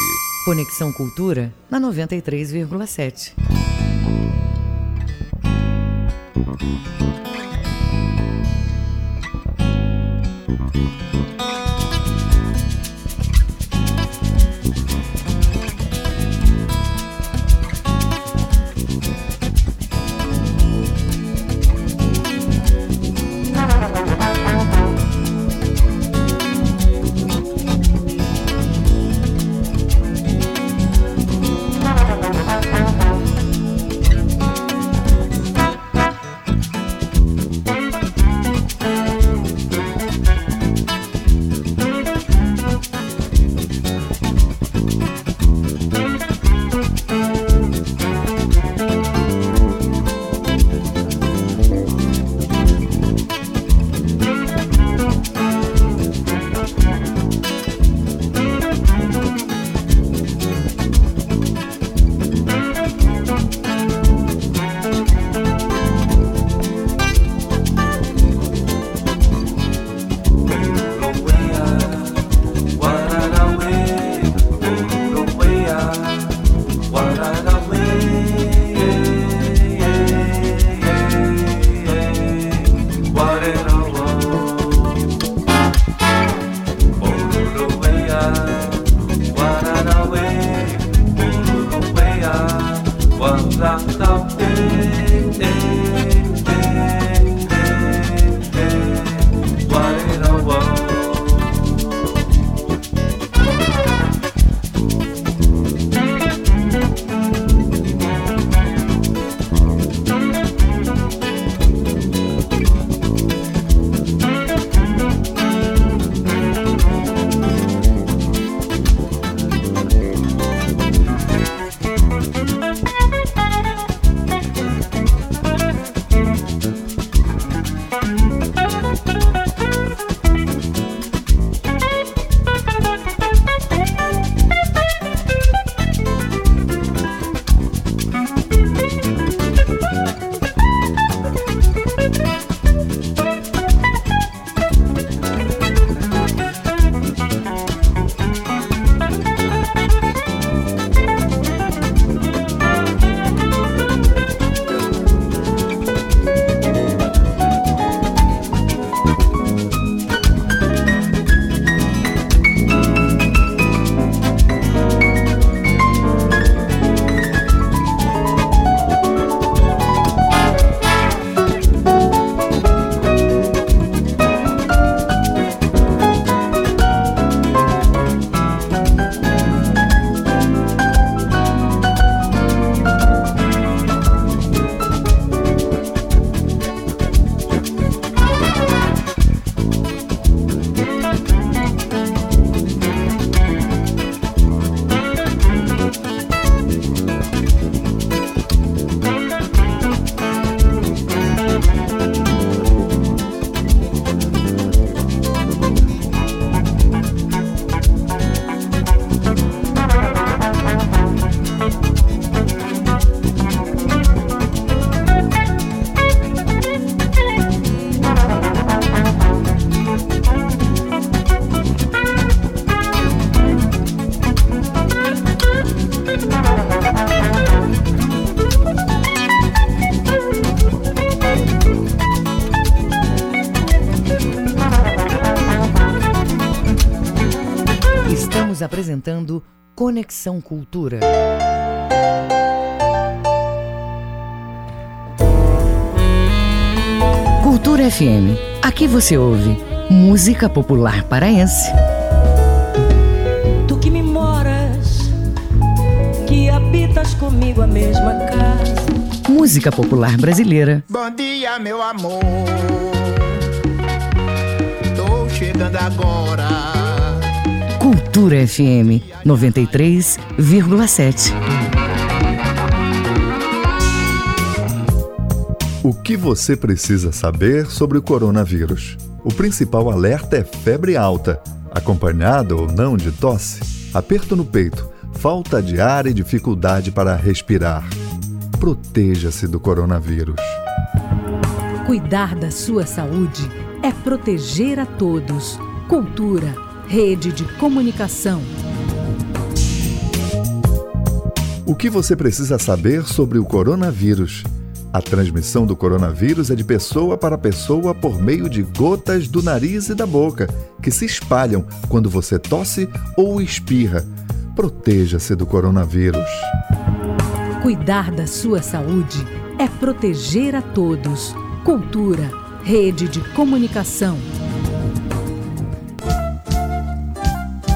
Conexão Cultura na 93,7. Apresentando Conexão Cultura. Cultura FM. Aqui você ouve música popular paraense. Tu que me moras, que habitas comigo a mesma casa. Música popular brasileira. Bom dia, meu amor. Tô chegando agora Cultura FM 93,7. O que você precisa saber sobre o coronavírus? O principal alerta é febre alta, acompanhado ou não de tosse, aperto no peito, falta de ar e dificuldade para respirar. Proteja-se do coronavírus. Cuidar da sua saúde é proteger a todos. Cultura Rede de Comunicação. O que você precisa saber sobre o coronavírus? A transmissão do coronavírus é de pessoa para pessoa por meio de gotas do nariz e da boca, que se espalham quando você tosse ou espirra. Proteja-se do coronavírus. Cuidar da sua saúde é proteger a todos. Cultura, rede de comunicação.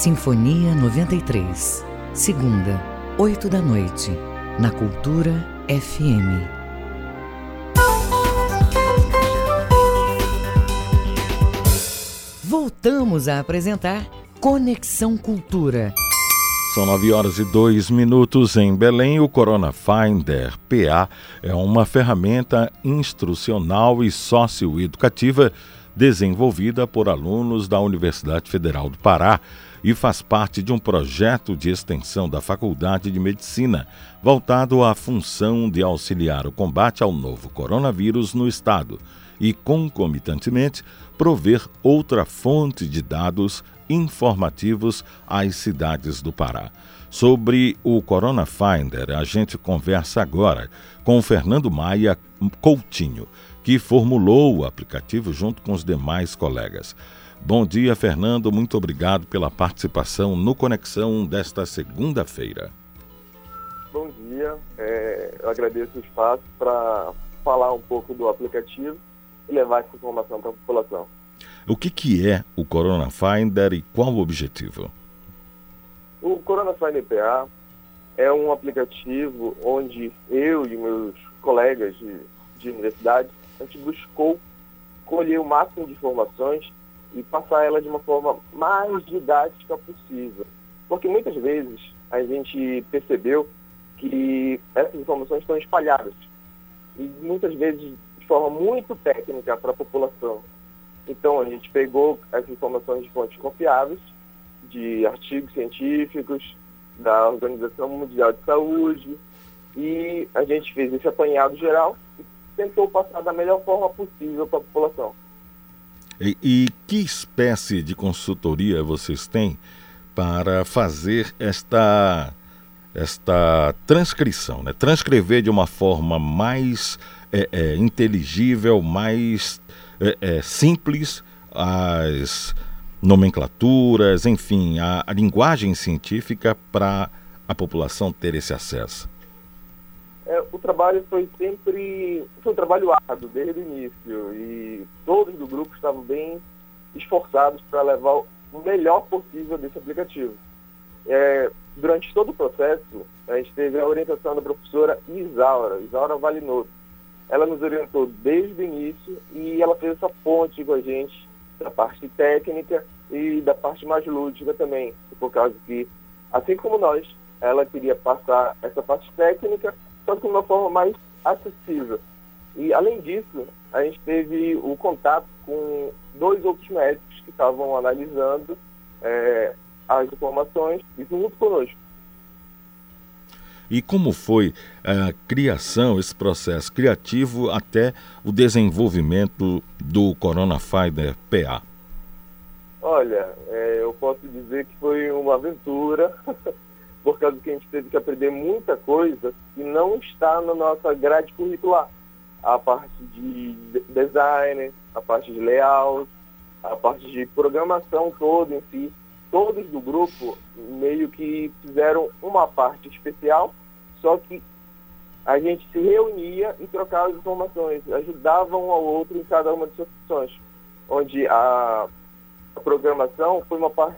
Sinfonia 93. Segunda, 8 da noite, na Cultura FM. Voltamos a apresentar Conexão Cultura. São 9 horas e 2 minutos em Belém. O Corona Finder PA é uma ferramenta instrucional e socioeducativa desenvolvida por alunos da Universidade Federal do Pará e faz parte de um projeto de extensão da Faculdade de Medicina, voltado à função de auxiliar o combate ao novo coronavírus no Estado e, concomitantemente, prover outra fonte de dados informativos às cidades do Pará. Sobre o Corona Finder, a gente conversa agora com Fernando Maia Coutinho, que formulou o aplicativo junto com os demais colegas. Bom dia, Fernando. Muito obrigado pela participação no Conexão desta segunda-feira. Bom dia. É, eu agradeço o espaço para falar um pouco do aplicativo e levar essa informação para a população. O que, que é o Corona Finder e qual o objetivo? O Corona Finder PA é um aplicativo onde eu e meus colegas de, de universidade, a gente buscou colher o máximo de informações e passar ela de uma forma mais didática possível. Porque muitas vezes a gente percebeu que essas informações estão espalhadas e muitas vezes de forma muito técnica para a população. Então a gente pegou essas informações de fontes confiáveis, de artigos científicos, da Organização Mundial de Saúde, e a gente fez esse apanhado geral e tentou passar da melhor forma possível para a população. E, e que espécie de consultoria vocês têm para fazer esta esta transcrição, né? transcrever de uma forma mais é, é, inteligível, mais é, é simples as nomenclaturas, enfim, a, a linguagem científica para a população ter esse acesso? É, o trabalho foi sempre foi um trabalho árduo desde o início e todos do grupo estavam bem esforçados para levar o melhor possível desse aplicativo. É, durante todo o processo, a gente teve a orientação da professora Isaura, Isaura Valinotto. Ela nos orientou desde o início e ela fez essa ponte com a gente da parte técnica e da parte mais lúdica também, por causa que, assim como nós, ela queria passar essa parte técnica só que de uma forma mais acessível. E, além disso, a gente teve o contato com dois outros médicos que estavam analisando é, as informações junto conosco. E como foi a criação, esse processo criativo até o desenvolvimento do Corona Finder PA? Olha, é, eu posso dizer que foi uma aventura. <laughs> por causa que a gente teve que aprender muita coisa que não está na nossa grade curricular. A parte de design, a parte de layout, a parte de programação toda em si. Todos do grupo meio que fizeram uma parte especial, só que a gente se reunia e trocava as informações, ajudava um ao outro em cada uma das suas onde a programação foi uma parte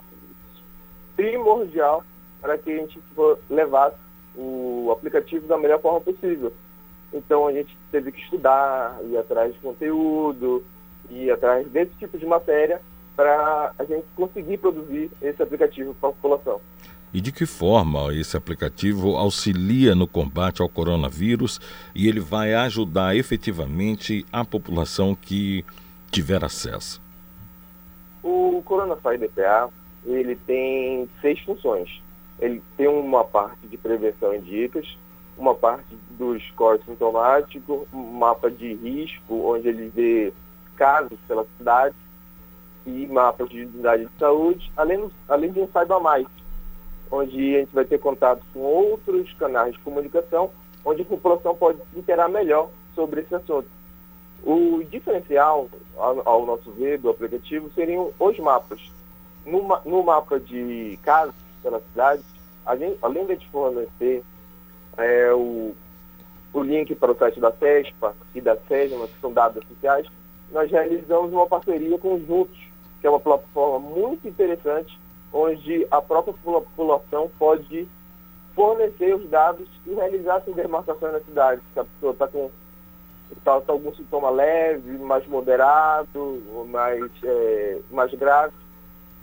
primordial para que a gente levasse o aplicativo da melhor forma possível. Então a gente teve que estudar, ir atrás de conteúdo, ir atrás desse tipo de matéria para a gente conseguir produzir esse aplicativo para a população. e de que forma esse aplicativo auxilia no combate ao coronavírus e ele vai ajudar efetivamente a população que tiver acesso? O Coronafire DPA ele tem seis funções. Ele tem uma parte de prevenção e dicas, uma parte do score sintomático, um mapa de risco, onde ele vê casos pela cidade e mapas de unidade de saúde, além, além de um Saiba Mais, onde a gente vai ter contato com outros canais de comunicação, onde a população pode interar melhor sobre esse assunto. O diferencial, ao, ao nosso ver, do aplicativo seriam os mapas. No, no mapa de casos pela cidade, gente, além de fornecer é, o, o link para o site da CESPA e da SESMA, que são dados sociais, nós realizamos uma parceria com o Juntos, que é uma plataforma muito interessante, onde a própria população pode fornecer os dados e realizar essas demarcações na cidade. Se a pessoa está com tá, tá algum sintoma leve, mais moderado, mais, é, mais grave.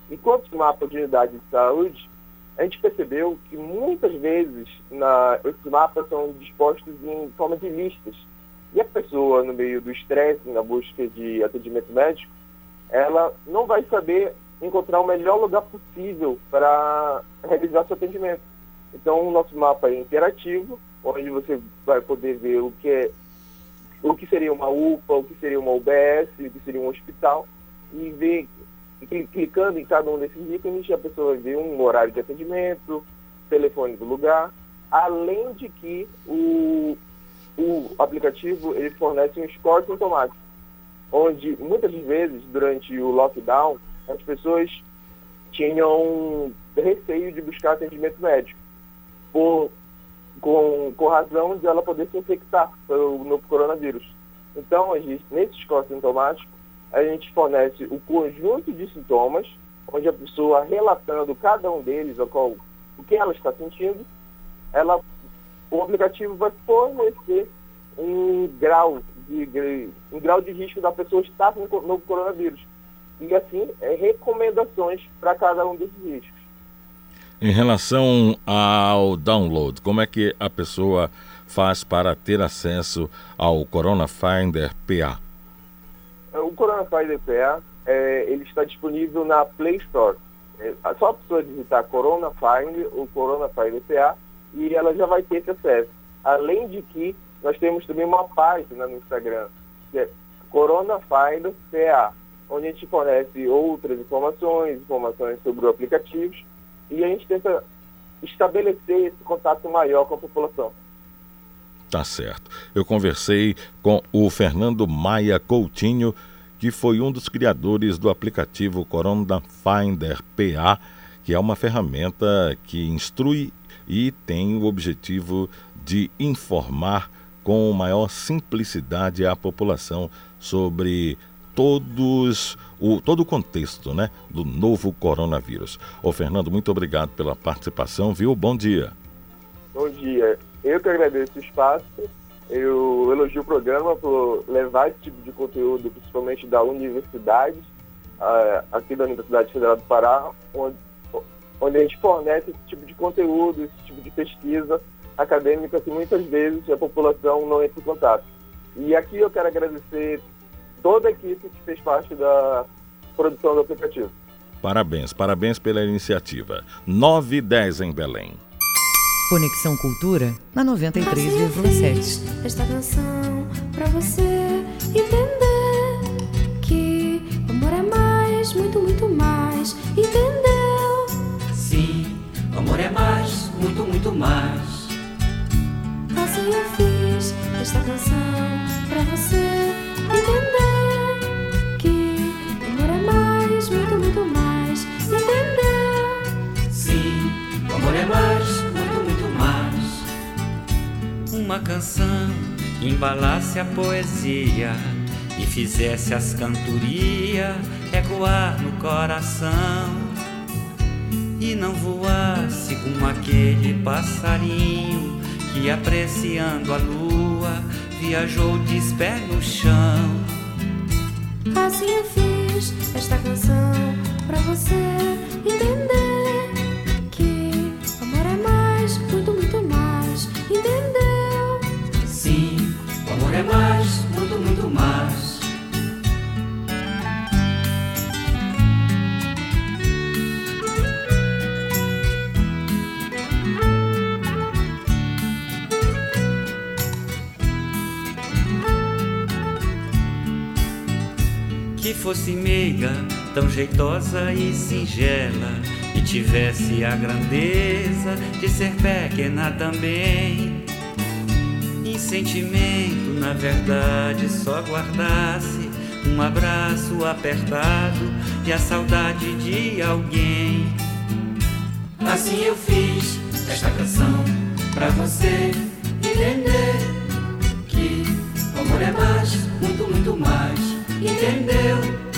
Enquanto o mapa de unidade de saúde, a gente percebeu que muitas vezes na, esses mapas são dispostos em forma de listas. E a pessoa, no meio do estresse, na busca de atendimento médico, ela não vai saber encontrar o melhor lugar possível para realizar seu atendimento. Então, o nosso mapa é interativo, onde você vai poder ver o que é o que seria uma UPA, o que seria uma UBS, o que seria um hospital, e ver, clicando em cada um desses ícones, a pessoa ver um horário de atendimento, telefone do lugar, além de que o, o aplicativo ele fornece um score sintomático, onde muitas vezes durante o lockdown as pessoas tinham receio de buscar atendimento médico por com, com razão de ela poder se infectar pelo novo coronavírus. Então, nesse score sintomático, a gente fornece o conjunto de sintomas, onde a pessoa relatando cada um deles, o, qual, o que ela está sentindo, ela, o aplicativo vai fornecer um grau de, um grau de risco da pessoa estar com o novo coronavírus. E assim, é, recomendações para cada um desses riscos. Em relação ao download, como é que a pessoa faz para ter acesso ao Corona Finder PA? O Corona Finder PA é, ele está disponível na Play Store. É só a pessoa digitar Corona Finder ou Corona Finder PA e ela já vai ter esse acesso. Além de que nós temos também uma página no Instagram, que é Corona Finder PA, onde a gente fornece outras informações, informações sobre o aplicativo e a gente tenta estabelecer esse contato maior com a população. Tá certo. Eu conversei com o Fernando Maia Coutinho, que foi um dos criadores do aplicativo Corona Finder PA, que é uma ferramenta que instrui e tem o objetivo de informar com maior simplicidade a população sobre todos o, todo o contexto né, do novo coronavírus. Ô Fernando, muito obrigado pela participação, viu? Bom dia. Bom dia. Eu que agradeço o espaço. Eu elogio o programa por levar esse tipo de conteúdo, principalmente da universidade, uh, aqui da Universidade Federal do Pará, onde, onde a gente fornece esse tipo de conteúdo, esse tipo de pesquisa acadêmica que muitas vezes a população não entra em contato. E aqui eu quero agradecer toda a equipe que fez parte da produção do aplicativo. Parabéns, parabéns pela iniciativa. 9 e 10 em Belém. Conexão Cultura na 93,7. Esta canção pra você entender que o amor é mais, muito, muito mais. Entendeu? Sim, o amor é mais, muito, muito mais. Assim eu fiz esta canção pra você entender. Uma canção embalasse a poesia e fizesse as cantorias ecoar no coração e não voasse como aquele passarinho que apreciando a lua viajou de pés no chão. Assim eu fiz esta canção pra você entender é mais, muito, muito mais. Que fosse meiga, tão jeitosa e singela, e tivesse a grandeza de ser pequena também Sentimento, na verdade, só guardasse um abraço apertado e a saudade de alguém. Assim eu fiz esta canção pra você entender que o amor é mais, muito, muito mais. Entendeu?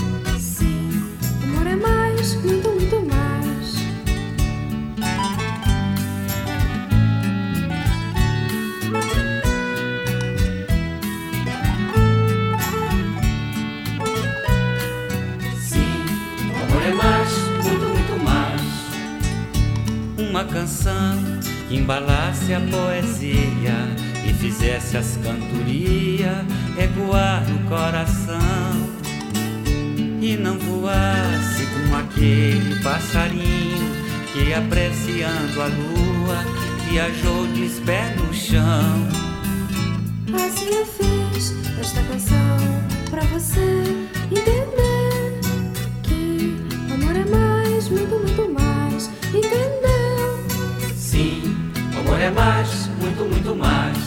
Uma canção que embalasse a poesia e fizesse as cantorias ecoar no coração e não voasse com aquele passarinho que apreciando a lua viajou de pé no chão. Assim eu fiz esta canção pra você entender que amor é mais, muito mais. Amor é mais, muito, muito mais.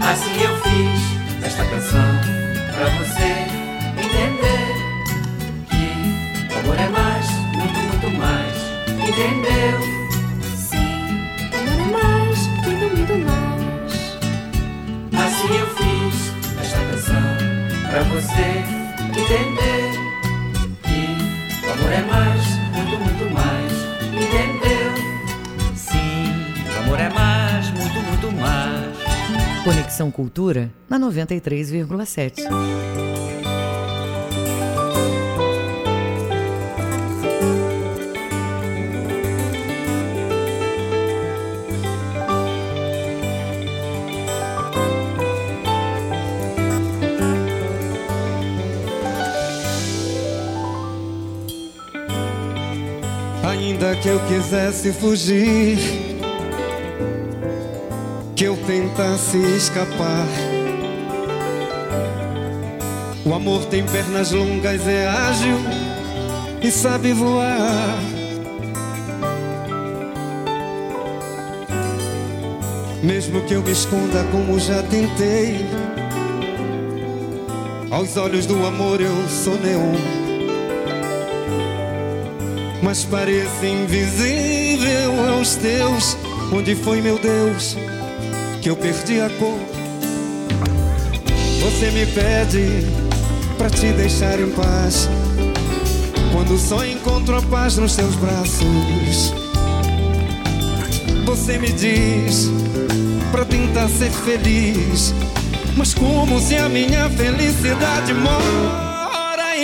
Assim eu fiz esta canção pra você entender que o amor é mais, muito, muito mais. Entendeu? Sim, o amor é mais, muito, muito mais. Assim eu fiz esta canção pra você entender que o amor é mais, muito, muito mais. Entendeu? Amor é mais, muito, muito mais. Conexão Cultura na 93,7. Ainda que eu quisesse fugir, que eu tentasse escapar. O amor tem pernas longas, é ágil e sabe voar. Mesmo que eu me esconda como já tentei, aos olhos do amor eu sou neon mas parece invisível aos teus. Onde foi, meu Deus, que eu perdi a cor? Você me pede pra te deixar em paz. Quando só encontro a paz nos seus braços, você me diz pra tentar ser feliz. Mas como se a minha felicidade mora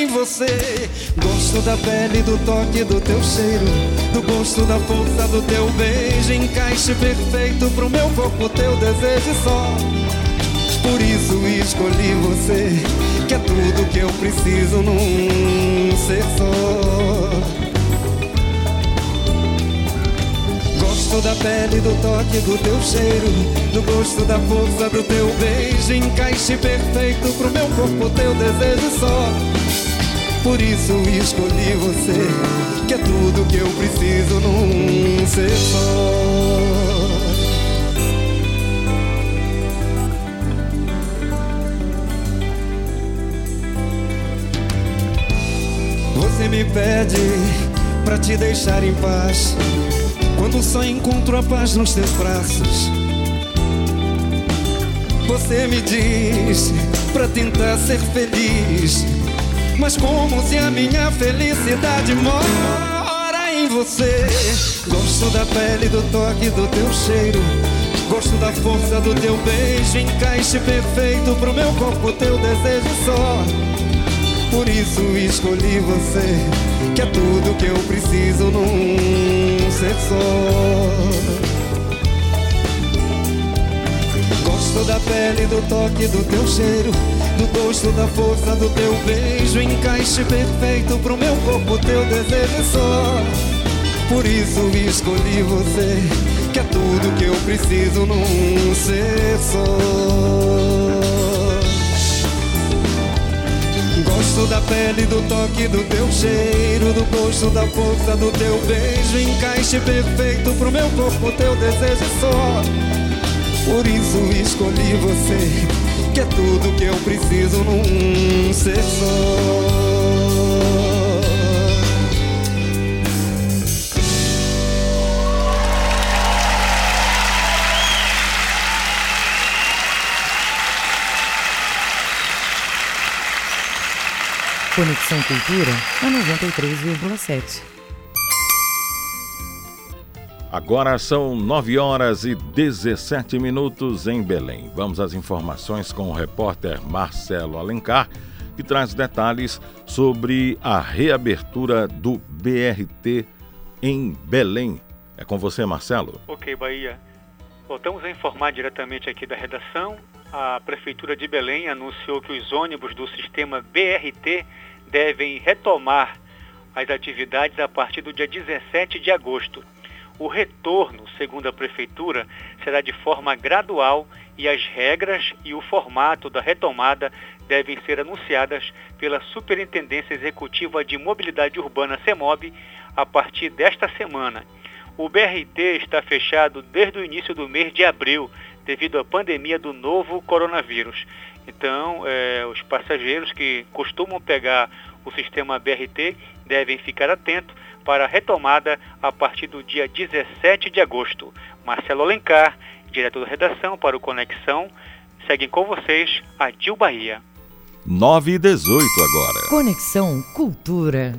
você. Gosto da pele, do toque do teu cheiro, do gosto da força do teu beijo, encaixe perfeito pro meu corpo, teu desejo só. Por isso escolhi você, que é tudo que eu preciso num ser só. Gosto da pele, do toque do teu cheiro, do gosto da força do teu beijo, encaixe perfeito pro meu corpo, teu desejo só. Por isso escolhi você, que é tudo que eu preciso num ser só. Você me pede pra te deixar em paz, quando só encontro a paz nos teus braços. Você me diz pra tentar ser feliz. Mas como se a minha felicidade mora em você? Gosto da pele, do toque, do teu cheiro. Gosto da força do teu beijo Encaixe perfeito pro meu corpo, teu desejo só. Por isso escolhi você Que é tudo que eu preciso num ser só. Gosto da pele, do toque, do teu cheiro Do gosto, da força do teu beijo Encaixe perfeito pro meu corpo, teu desejo só Por isso escolhi você Que é tudo que eu preciso num ser só Gosto da pele, do toque, do teu cheiro, do gosto, da força do teu beijo. Encaixe perfeito pro meu corpo, teu desejo só. Por isso escolhi você, que é tudo que eu preciso num ser só. Conexão Cultura a 93,7. Agora são 9 horas e 17 minutos em Belém. Vamos às informações com o repórter Marcelo Alencar, que traz detalhes sobre a reabertura do BRT em Belém. É com você, Marcelo. Ok, Bahia. Voltamos a informar diretamente aqui da redação. A Prefeitura de Belém anunciou que os ônibus do sistema BRT devem retomar as atividades a partir do dia 17 de agosto. O retorno, segundo a Prefeitura, será de forma gradual e as regras e o formato da retomada devem ser anunciadas pela Superintendência Executiva de Mobilidade Urbana, CEMOB, a partir desta semana. O BRT está fechado desde o início do mês de abril, devido à pandemia do novo coronavírus. Então, é, os passageiros que costumam pegar o sistema BRT devem ficar atentos para a retomada a partir do dia 17 de agosto. Marcelo Alencar, diretor da redação para o Conexão, seguem com vocês a Dil Bahia. 9 e 18 agora. Conexão Cultura.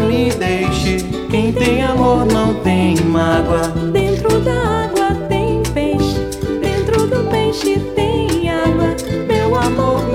Me deixe. Quem tem amor não tem mágoa. Dentro da água tem peixe, dentro do peixe tem água. Meu amor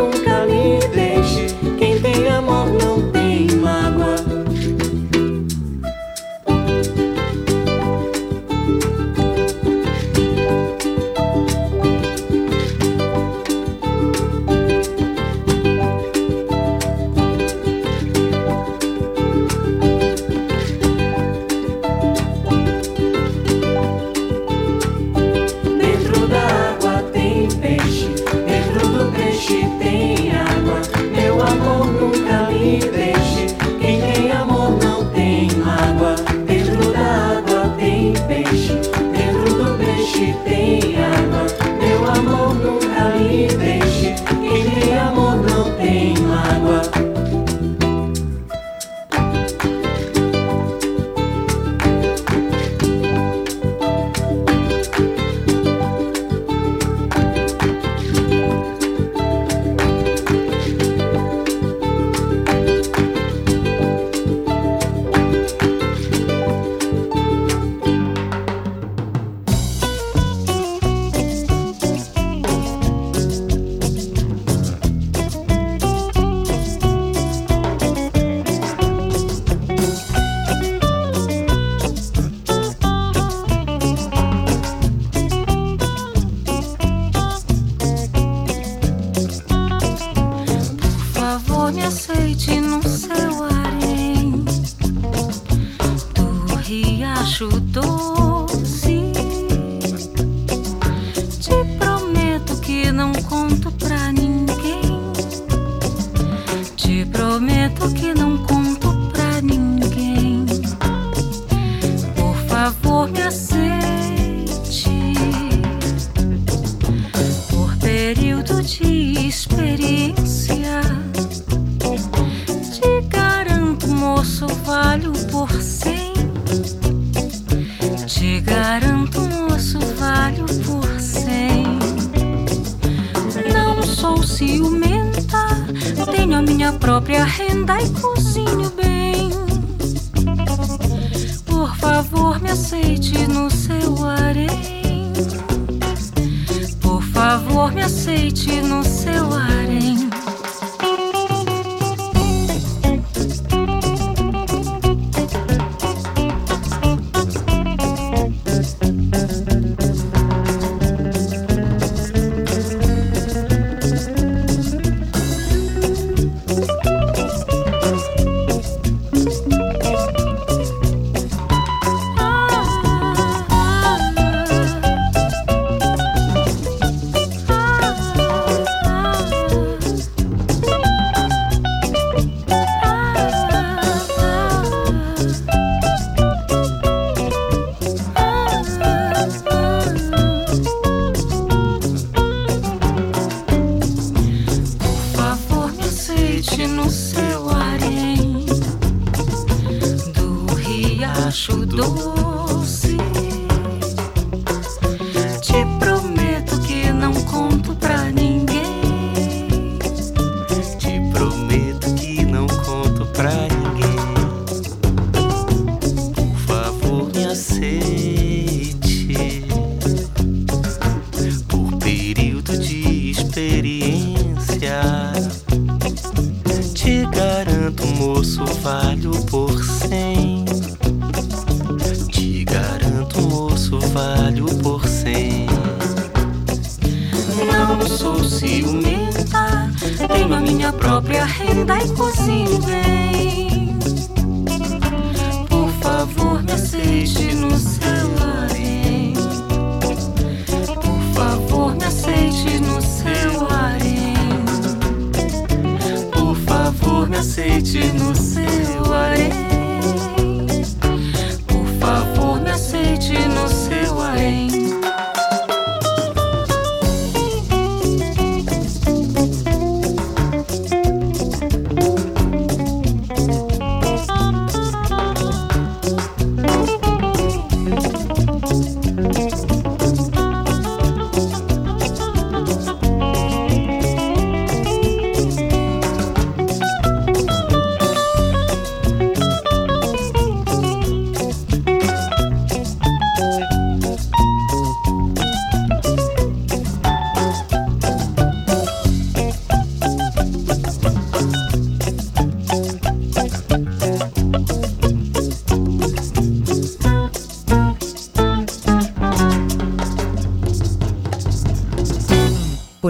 seu harém.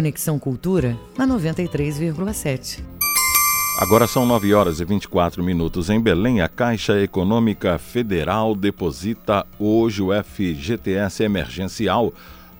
Conexão Cultura na 93,7. Agora são 9 horas e 24 minutos em Belém. A Caixa Econômica Federal deposita hoje o FGTS emergencial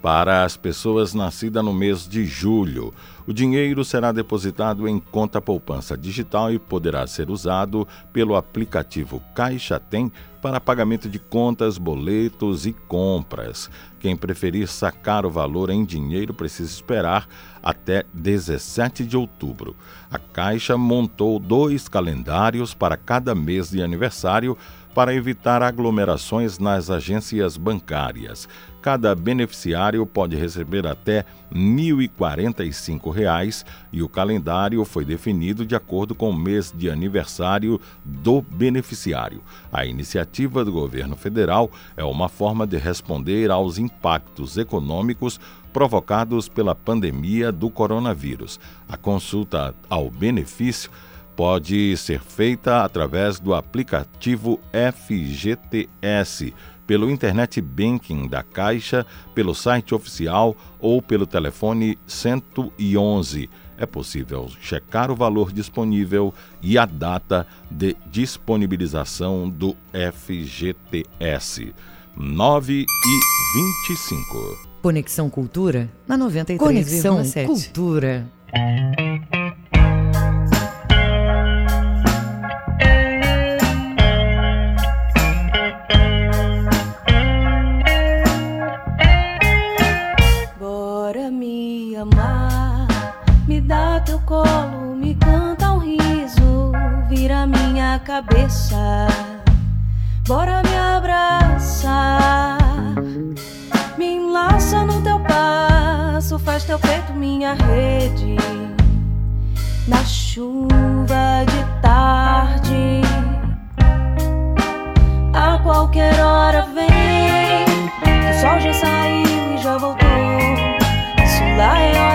para as pessoas nascidas no mês de julho. O dinheiro será depositado em conta poupança digital e poderá ser usado pelo aplicativo Caixa Tem para pagamento de contas, boletos e compras. Quem preferir sacar o valor em dinheiro precisa esperar até 17 de outubro. A Caixa montou dois calendários para cada mês de aniversário para evitar aglomerações nas agências bancárias. Cada beneficiário pode receber até R$ 1.045 e o calendário foi definido de acordo com o mês de aniversário do beneficiário. A iniciativa do governo federal é uma forma de responder aos impactos econômicos provocados pela pandemia do coronavírus. A consulta ao benefício pode ser feita através do aplicativo FGTS, pelo internet banking da Caixa, pelo site oficial ou pelo telefone 111. É possível checar o valor disponível e a data de disponibilização do FGTS. 9 e 25. Conexão Cultura na 93,7. Conexão Cultura. Cabeça. Bora me abraçar, me enlaça no teu passo, faz teu peito minha rede. Na chuva de tarde, a qualquer hora vem. O sol já saiu e já voltou. Isso lá é hora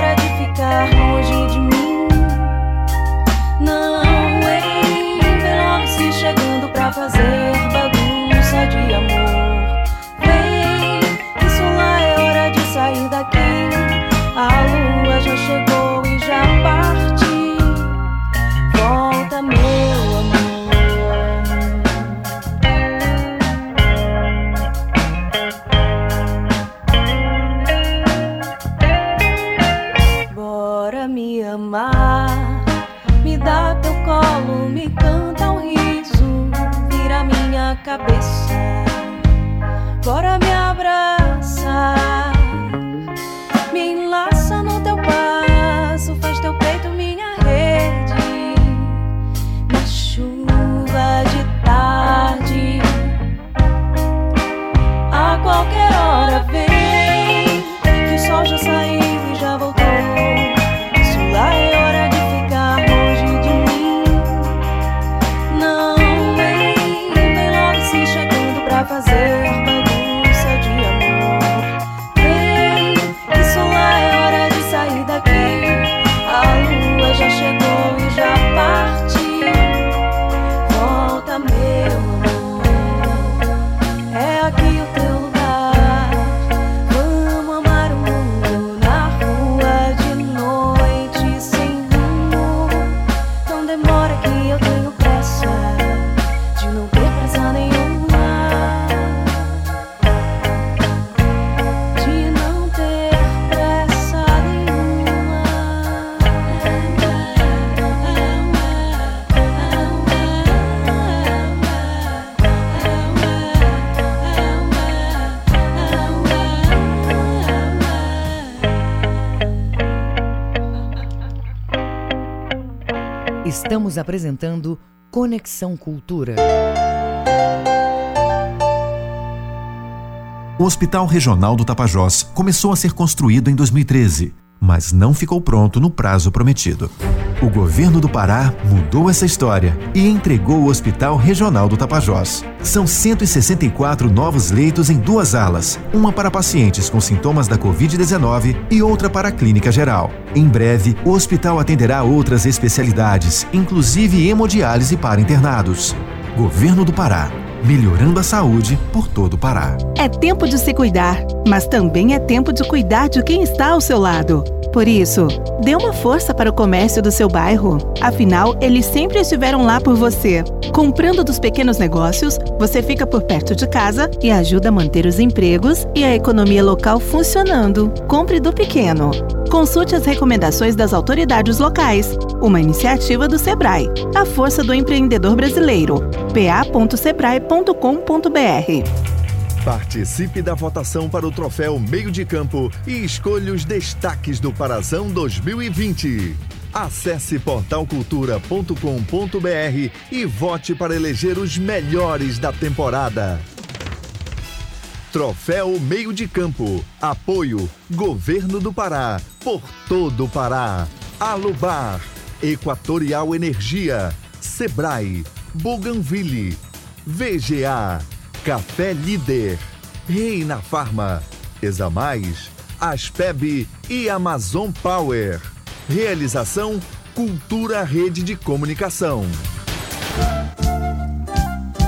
Estamos apresentando Conexão Cultura. O Hospital Regional do Tapajós começou a ser construído em 2013, mas não ficou pronto no prazo prometido. O governo do Pará mudou essa história e entregou o Hospital Regional do Tapajós. São 164 novos leitos em duas alas, uma para pacientes com sintomas da Covid-19 e outra para a clínica geral. Em breve, o hospital atenderá outras especialidades, inclusive hemodiálise para internados. Governo do Pará. Melhorando a saúde por todo o Pará. É tempo de se cuidar, mas também é tempo de cuidar de quem está ao seu lado. Por isso, dê uma força para o comércio do seu bairro. Afinal, eles sempre estiveram lá por você. Comprando dos pequenos negócios, você fica por perto de casa e ajuda a manter os empregos e a economia local funcionando. Compre do pequeno. Consulte as recomendações das autoridades locais. Uma iniciativa do Sebrae. A força do empreendedor brasileiro. pa.sebrae.com.br. Participe da votação para o troféu Meio de Campo e escolha os destaques do Parazão 2020. Acesse portalcultura.com.br e vote para eleger os melhores da temporada. Troféu Meio de Campo. Apoio Governo do Pará. Por todo o Pará. Alubar. Equatorial Energia. Sebrae. Bougainville. VGA. Café Líder. Reina Farma. Examais. Aspeb e Amazon Power. Realização Cultura Rede de Comunicação.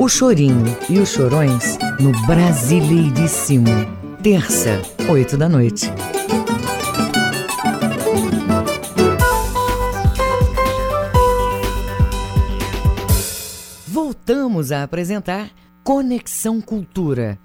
O Chorinho e os Chorões no Brasileiríssimo. Terça, 8 da noite. Voltamos a apresentar Conexão Cultura.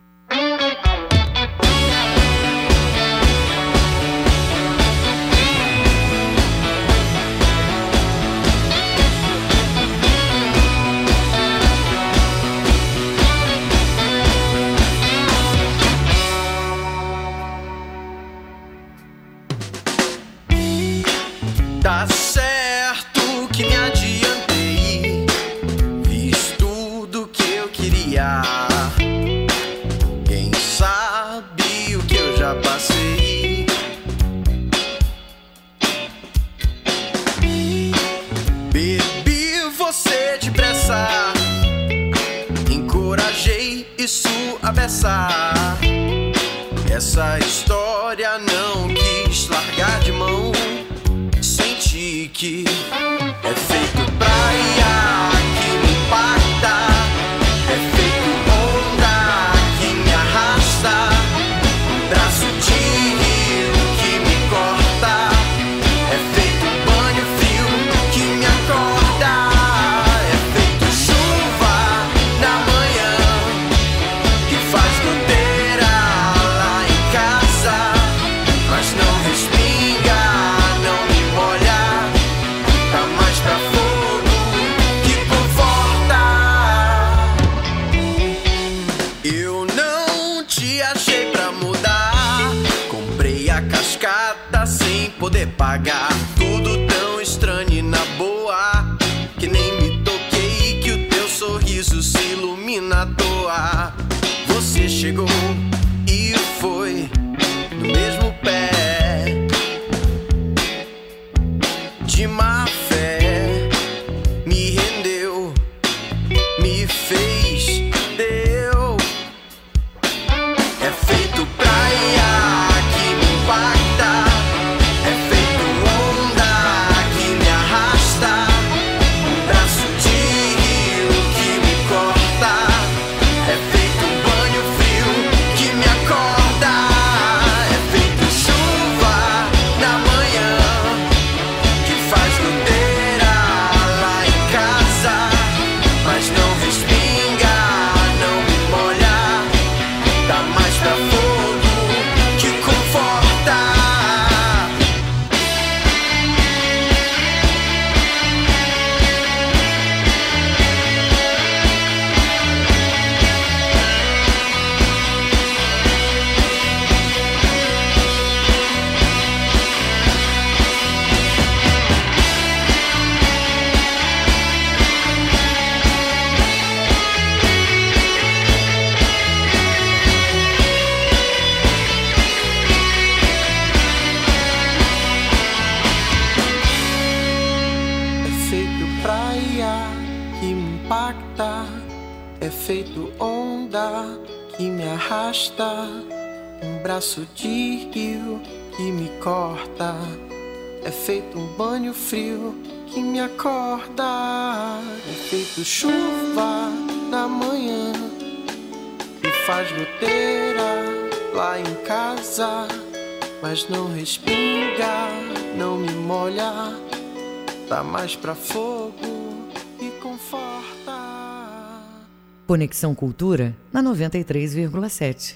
Conexão Cultura na 93,7.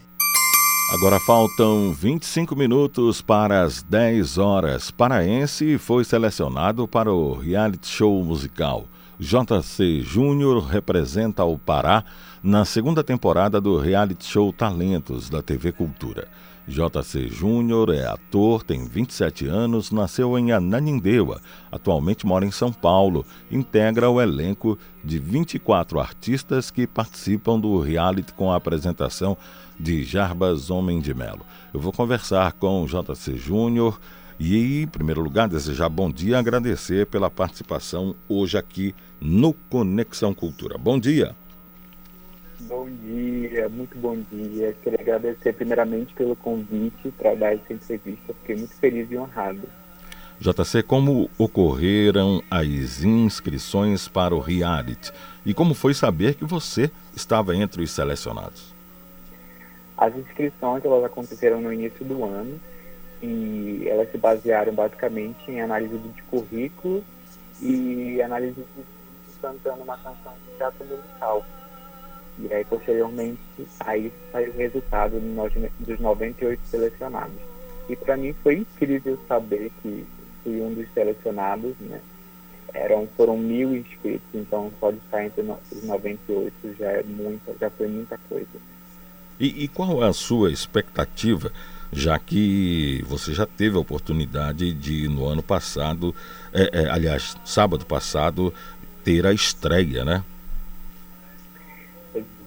Agora faltam 25 minutos para as 10 horas. Paraense foi selecionado para o reality show musical. JC Júnior representa o Pará na segunda temporada do reality show Talentos da TV Cultura. JC Júnior é ator, tem 27 anos, nasceu em Ananindeua, atualmente mora em São Paulo, integra o elenco de 24 artistas que participam do reality com a apresentação de Jarbas Homem de Melo. Eu vou conversar com JC Júnior e, em primeiro lugar, desejar bom dia e agradecer pela participação hoje aqui no Conexão Cultura. Bom dia. Bom dia, muito bom dia. Queria agradecer primeiramente pelo convite para dar essa entrevista. Fiquei muito feliz e honrado. JC, como ocorreram as inscrições para o reality? E como foi saber que você estava entre os selecionados? As inscrições elas aconteceram no início do ano e elas se basearam basicamente em análise de currículo e análise de cantando uma canção de teatro musical. E aí, posteriormente, aí saiu o resultado dos 98 selecionados. E para mim foi incrível saber que fui um dos selecionados, né? Eram, foram mil inscritos, então só de estar entre os 98 já é muita, já foi muita coisa. E, e qual é a sua expectativa, já que você já teve a oportunidade de, no ano passado, é, é, aliás, sábado passado, ter a estreia, né?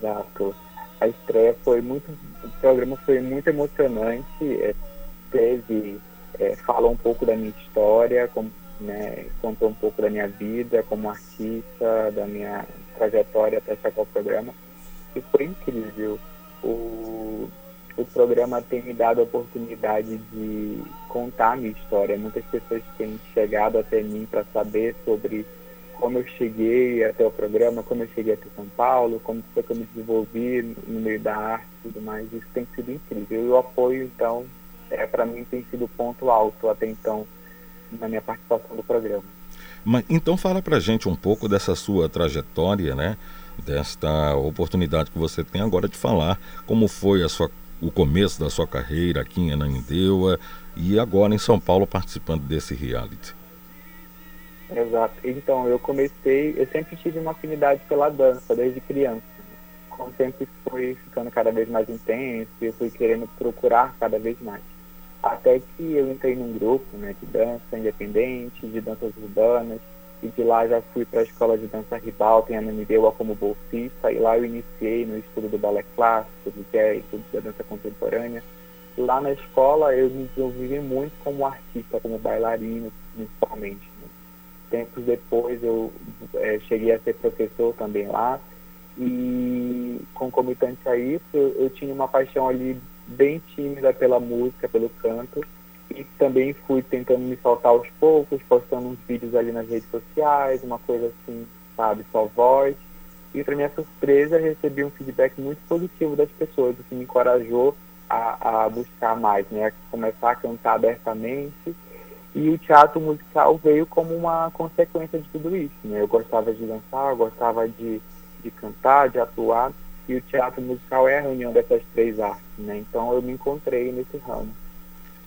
Exato. A estreia foi muito. O programa foi muito emocionante. É, teve. É, falou um pouco da minha história, né, contou um pouco da minha vida como artista, da minha trajetória até chegar ao programa. E foi incrível. O, o programa tem me dado a oportunidade de contar a minha história. Muitas pessoas têm chegado até mim para saber sobre como eu cheguei até o programa, como eu cheguei até São Paulo, como foi que eu me desenvolvi no meio da arte e tudo mais. Isso tem sido incrível. E o apoio, então, é, para mim tem sido ponto alto até então na minha participação do programa. Mas, então fala pra gente um pouco dessa sua trajetória, né? Desta oportunidade que você tem agora de falar como foi a sua, o começo da sua carreira aqui em Ananindeua e agora em São Paulo participando desse reality. Exato. Então, eu comecei, eu sempre tive uma afinidade pela dança, desde criança. Com o tempo foi ficando cada vez mais intenso, eu fui querendo procurar cada vez mais. Até que eu entrei num grupo né, de dança independente, de danças urbanas, e de lá já fui para a escola de dança Ribalta em Ananindeua como bolsista, e lá eu iniciei no estudo do balé clássico, do jazz, da dança contemporânea. Lá na escola eu me desenvolvi muito como artista, como bailarino, principalmente tempos depois eu é, cheguei a ser professor também lá. E concomitante a isso eu, eu, tinha uma paixão ali bem tímida pela música, pelo canto. E também fui tentando me soltar aos poucos, postando uns vídeos ali nas redes sociais, uma coisa assim, sabe, só voz. E para minha surpresa recebi um feedback muito positivo das pessoas, o que me encorajou a, a buscar mais, né, a começar a cantar abertamente e o teatro musical veio como uma consequência de tudo isso. Né? Eu gostava de dançar, eu gostava de, de cantar, de atuar, e o teatro musical é a reunião dessas três artes. Né? Então eu me encontrei nesse ramo.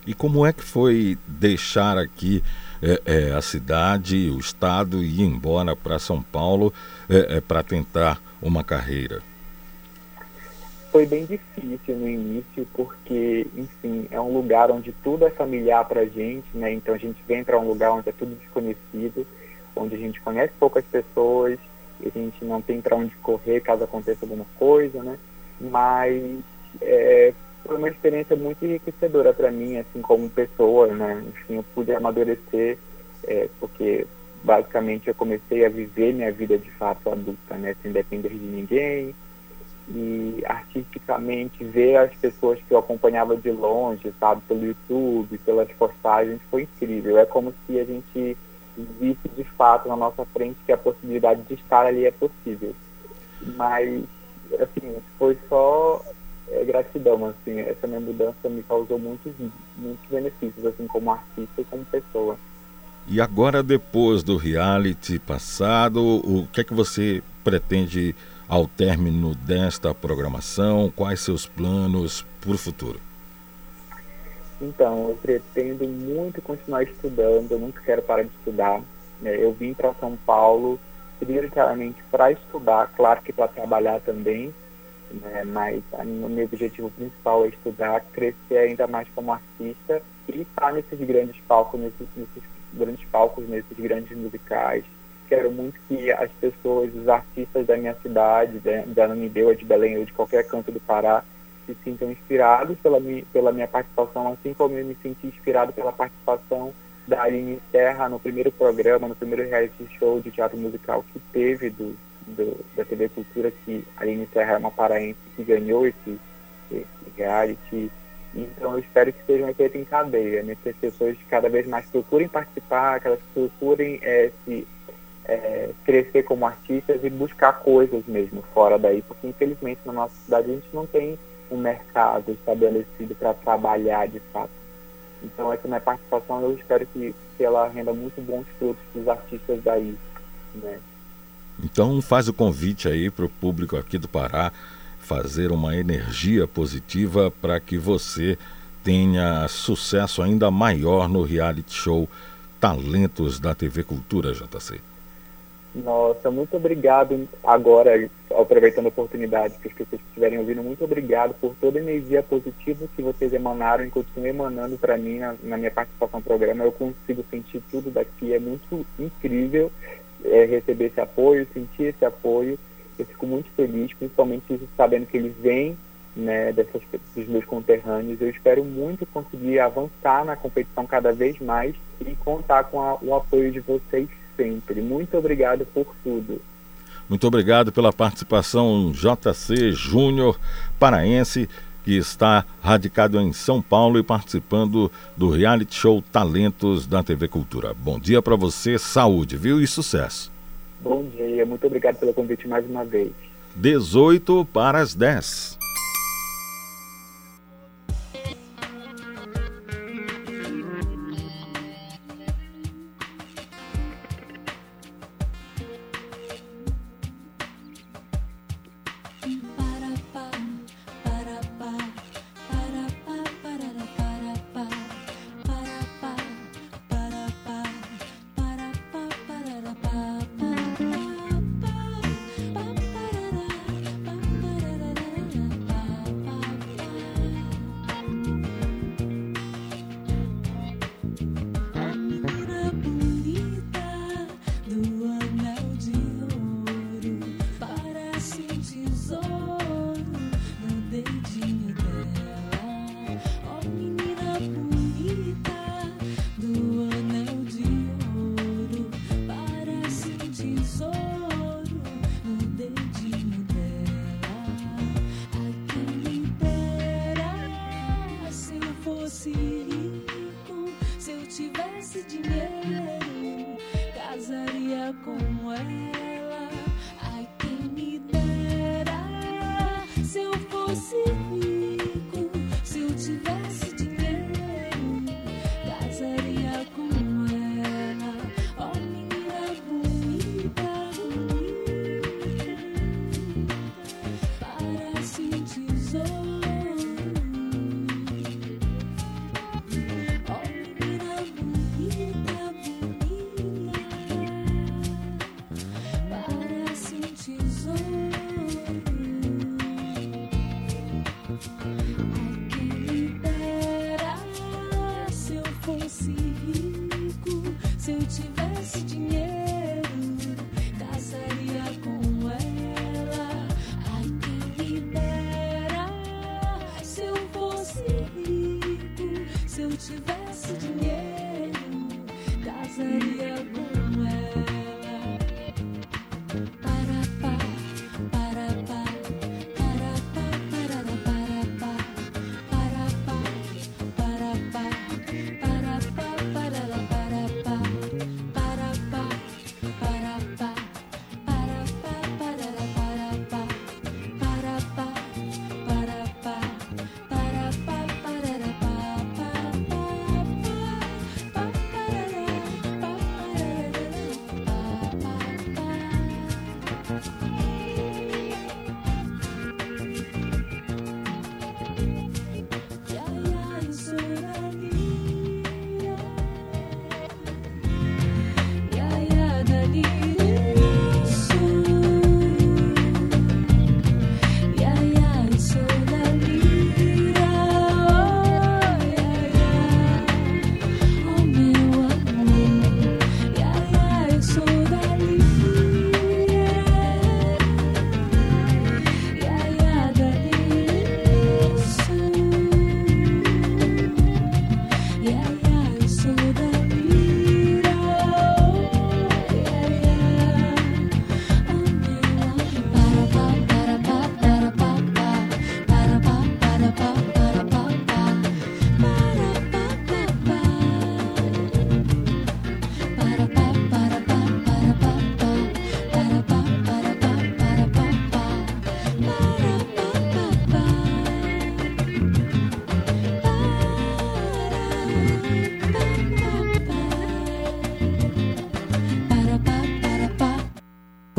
E como é que foi deixar aqui é, é, a cidade, o estado e ir embora para São Paulo é, para tentar uma carreira? Foi bem difícil no início, porque, enfim, é um lugar onde tudo é familiar para gente, né? Então a gente vem para um lugar onde é tudo desconhecido, onde a gente conhece poucas pessoas, a gente não tem para onde correr caso aconteça alguma coisa, né? Mas é, foi uma experiência muito enriquecedora para mim, assim, como pessoa, né? Enfim, eu pude amadurecer, é, porque basicamente eu comecei a viver minha vida de fato adulta, né, sem depender de ninguém. E artisticamente ver as pessoas que eu acompanhava de longe, sabe, pelo YouTube, pelas postagens, foi incrível. É como se a gente visse de fato na nossa frente que a possibilidade de estar ali é possível. Mas, assim, foi só é, gratidão, assim, essa minha mudança me causou muitos, muitos benefícios, assim, como artista e como pessoa. E agora, depois do reality passado, o que é que você pretende ao término desta programação? Quais seus planos para o futuro? Então, eu pretendo muito continuar estudando, eu nunca quero parar de estudar. Né? Eu vim para São Paulo prioritariamente para estudar, claro que para trabalhar também, né? mas o meu objetivo principal é estudar, crescer ainda mais como artista e estar nesses grandes palcos, nesses, nesses grandes palcos, nesses grandes musicais. Quero muito que as pessoas, os artistas da minha cidade, da, Ananideu, de Belém ou de qualquer canto do Pará, se sintam inspirados pela minha, pela minha participação, assim como eu me senti inspirado pela participação da Aline Serra no primeiro programa, no primeiro reality show de teatro musical que teve do, do da TV Cultura, que a Aline Serra é uma paraense que ganhou esse, esse reality. Então eu espero que seja um efeito em cadeia, né? que as pessoas cada vez mais procurem participar, que elas procurem é, se é, crescer como artistas e buscar coisas mesmo fora daí, porque infelizmente na nossa cidade a gente não tem um mercado estabelecido para trabalhar de fato. Então essa minha participação eu espero que, que ela renda muito bons frutos para os artistas daí. Né? Então faz o convite aí para o público aqui do Pará fazer uma energia positiva para que você tenha sucesso ainda maior no reality show Talentos da TV Cultura, JC. Nossa, muito obrigado agora, aproveitando a oportunidade que as pessoas que estiverem ouvindo, muito obrigado por toda a energia positiva que vocês emanaram e continuam emanando para mim na, na, minha participação no programa. Eu consigo sentir tudo daqui, é muito incrível é, receber esse apoio, sentir esse apoio. Eu fico muito feliz, principalmente sabendo que ele vem né, dessas, dos meus conterrâneos. Eu espero muito conseguir avançar na competição cada vez mais e contar com a, o apoio de vocês sempre. Muito obrigado por tudo. Muito obrigado pela participação, JC Júnior, paraense, que está radicado em São Paulo e participando do reality show Talentos da TV Cultura. Bom dia para você, saúde, viu? E sucesso. Bom dia, muito obrigado pelo convite mais uma vez. 18 para as 10.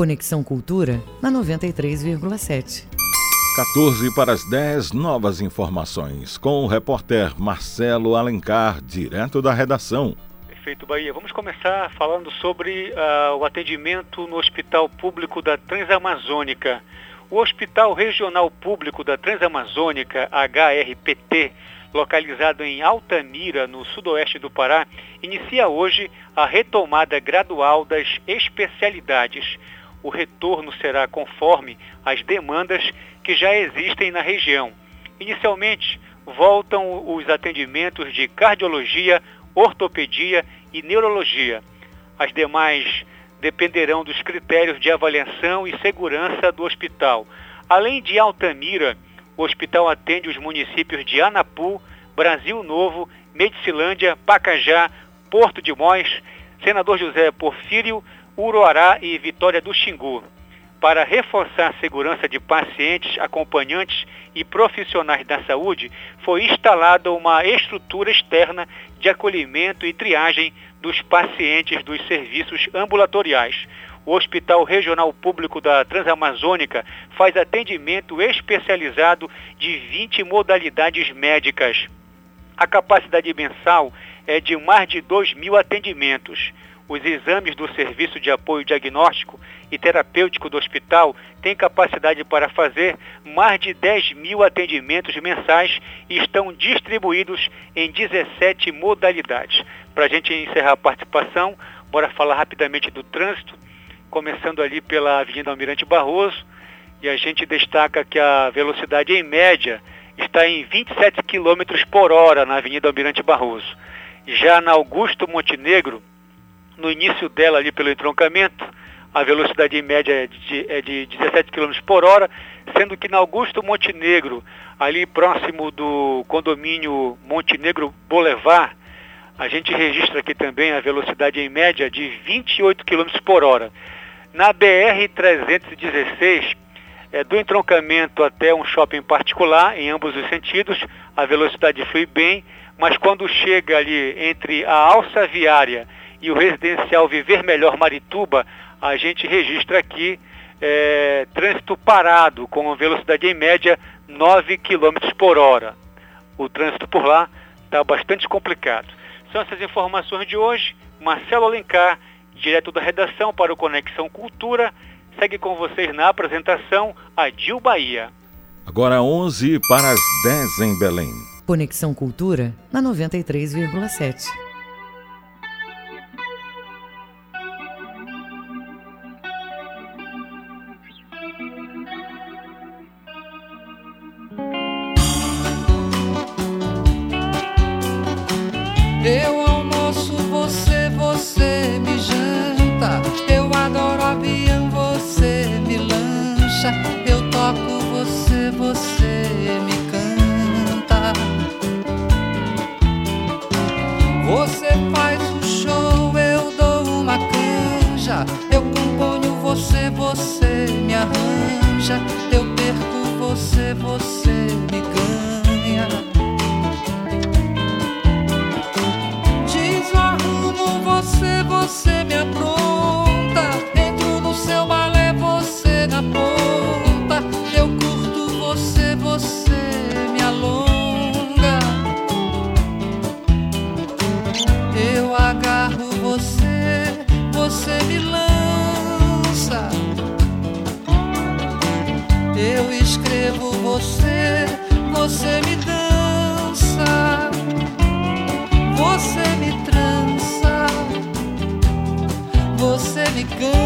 Conexão Cultura na 93,7. 14 para as 10, novas informações com o repórter Marcelo Alencar, direto da redação. Perfeito, Bahia. Vamos começar falando sobre uh, o atendimento no Hospital Público da Transamazônica. O Hospital Regional Público da Transamazônica, HRPT, localizado em Altamira, no sudoeste do Pará, inicia hoje a retomada gradual das especialidades. O retorno será conforme as demandas que já existem na região. Inicialmente, voltam os atendimentos de cardiologia, ortopedia e neurologia. As demais dependerão dos critérios de avaliação e segurança do hospital. Além de Altamira, o hospital atende os municípios de Anapu, Brasil Novo, Medicilândia, Pacajá, Porto de Mós, Senador José Porfírio, Uruará e Vitória do Xingu para reforçar a segurança de pacientes, acompanhantes e profissionais da saúde, foi instalada uma estrutura externa de acolhimento e triagem dos pacientes dos serviços ambulatoriais. O Hospital Regional Público da Transamazônica faz atendimento especializado de 20 modalidades médicas. A capacidade mensal é de mais de 2 mil atendimentos. Os exames do Serviço de Apoio Diagnóstico e Terapêutico do hospital têm capacidade para fazer mais de 10 mil atendimentos mensais e estão distribuídos em 17 modalidades. Para a gente encerrar a participação, bora falar rapidamente do trânsito, começando ali pela Avenida Almirante Barroso, e a gente destaca que a velocidade em média está em 27 km por hora na Avenida Almirante Barroso. Já na Augusto Montenegro, no início dela ali pelo entroncamento, a velocidade média é de, é de 17 km por hora, sendo que na Augusto Montenegro, ali próximo do condomínio Montenegro Boulevard, a gente registra aqui também a velocidade em média de 28 km por hora. Na BR-316, é, do entroncamento até um shopping particular, em ambos os sentidos, a velocidade flui bem, mas quando chega ali entre a alça viária e o residencial Viver Melhor Marituba, a gente registra aqui é, trânsito parado com velocidade em média 9 km por hora. O trânsito por lá está bastante complicado. São essas informações de hoje. Marcelo Alencar, direto da redação para o Conexão Cultura, segue com vocês na apresentação a Dil Bahia. Agora 11 para as 10 em Belém. Conexão Cultura na 93,7. Eu almoço você, você me janta. Eu adoro avião, você me lancha. Eu toco você, você me canta. Você faz um show, eu dou uma canja. Eu componho você, você me arranja. Eu perco você, você Eu escrevo você, você me dança. Você me trança, você me cansa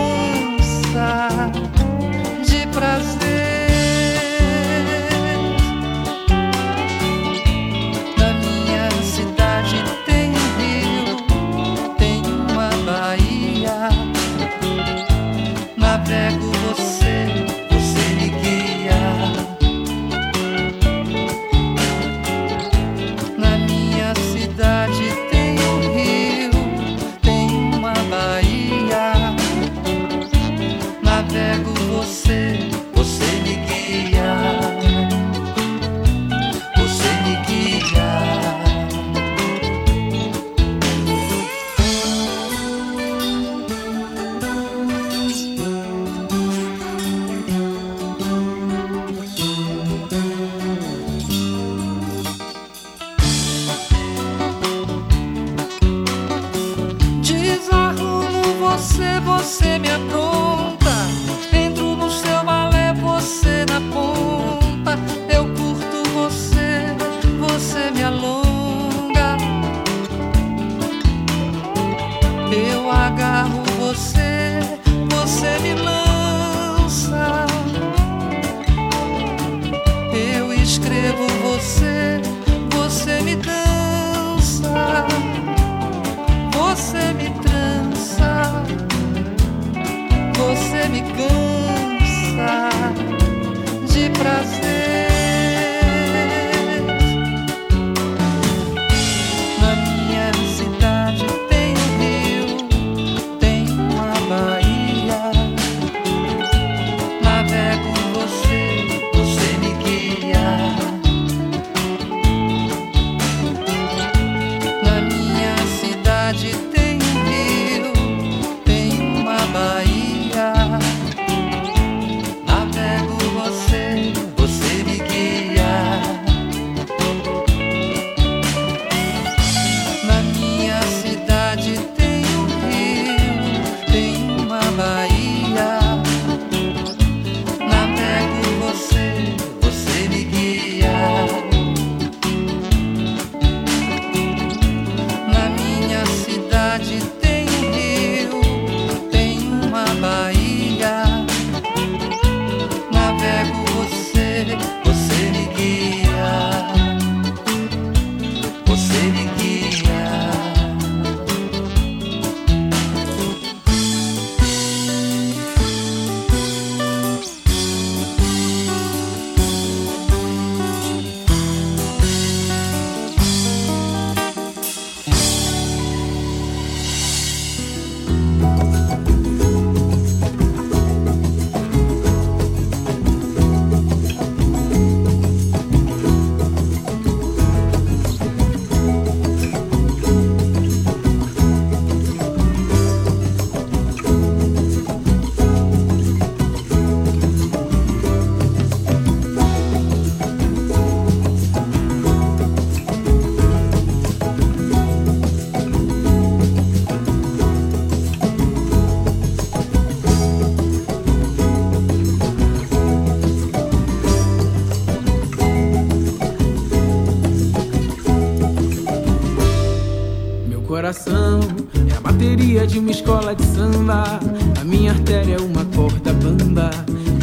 bateria de uma escola de samba. A minha artéria é uma corda bamba.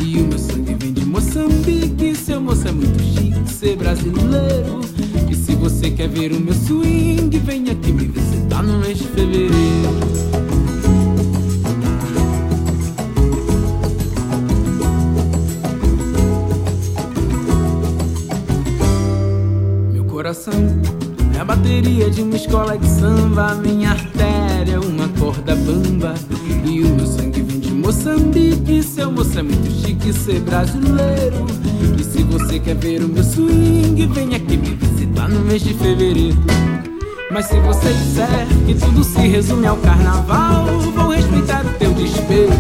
E o meu sangue vem de Moçambique. Seu moço é muito chique ser brasileiro. E se você quer ver o meu swing, vem aqui me visitar no mês de fevereiro. Coração é a bateria de uma escola de samba. Minha bamba. E o meu sangue vem de Moçambique. Seu moço é muito chique ser brasileiro. E se você quer ver o meu swing, vem aqui me visitar no mês de fevereiro. Mas se você disser que tudo se resume ao carnaval, vou respeitar o teu despeito.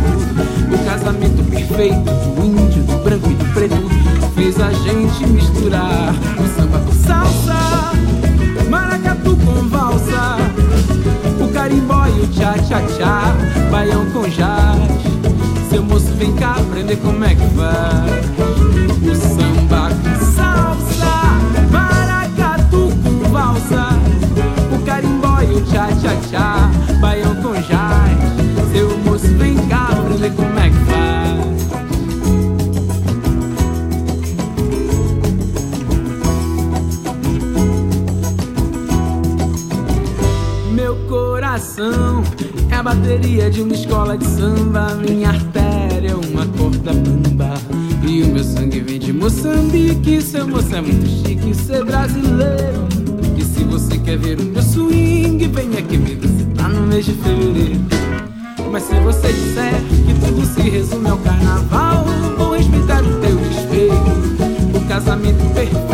O casamento perfeito do índio, do branco e do preto fez a gente misturar o samba com salsa, maracatu com valsa, o carimbó e o tchá-tchá-tchá, baião com jazz. Seu moço, vem cá aprender como é que faz o samba com salsa, maracatu com valsa, o carimbó e o tchá-tchá-tchá, baião com jazz. Coração é a bateria de uma escola de samba. Minha artéria é uma corda bamba. E o meu sangue vem de Moçambique. Seu moço é muito chique ser brasileiro. E se você quer ver o meu swing, vem aqui me visitar no mês de fevereiro. Mas se você disser que tudo se resume ao carnaval, vou respeitar o teu despeito. O casamento perfeito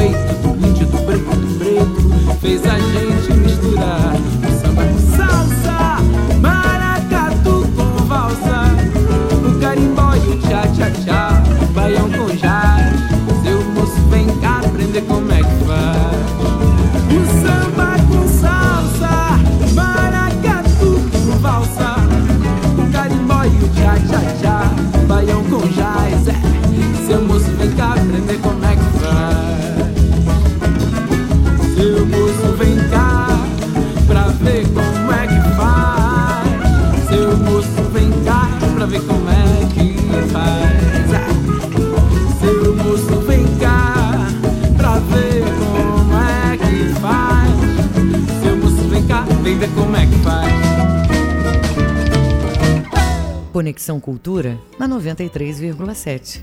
Conexão Cultura na 93,7.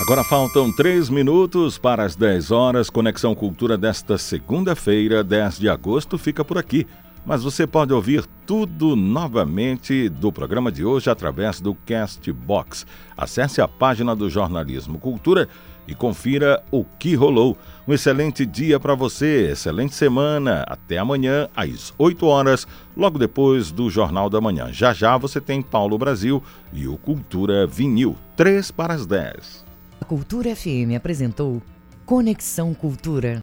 Agora faltam três minutos para as 10 horas. Conexão Cultura desta segunda-feira, 10 de agosto, fica por aqui. Mas você pode ouvir tudo novamente do programa de hoje através do Castbox. Acesse a página do Jornalismo Cultura e confira o que rolou. Um excelente dia para você, excelente semana. Até amanhã, às 8 horas, logo depois do Jornal da Manhã. Já já você tem Paulo Brasil e o Cultura Vinil, 3 para as 10. A Cultura FM apresentou Conexão Cultura.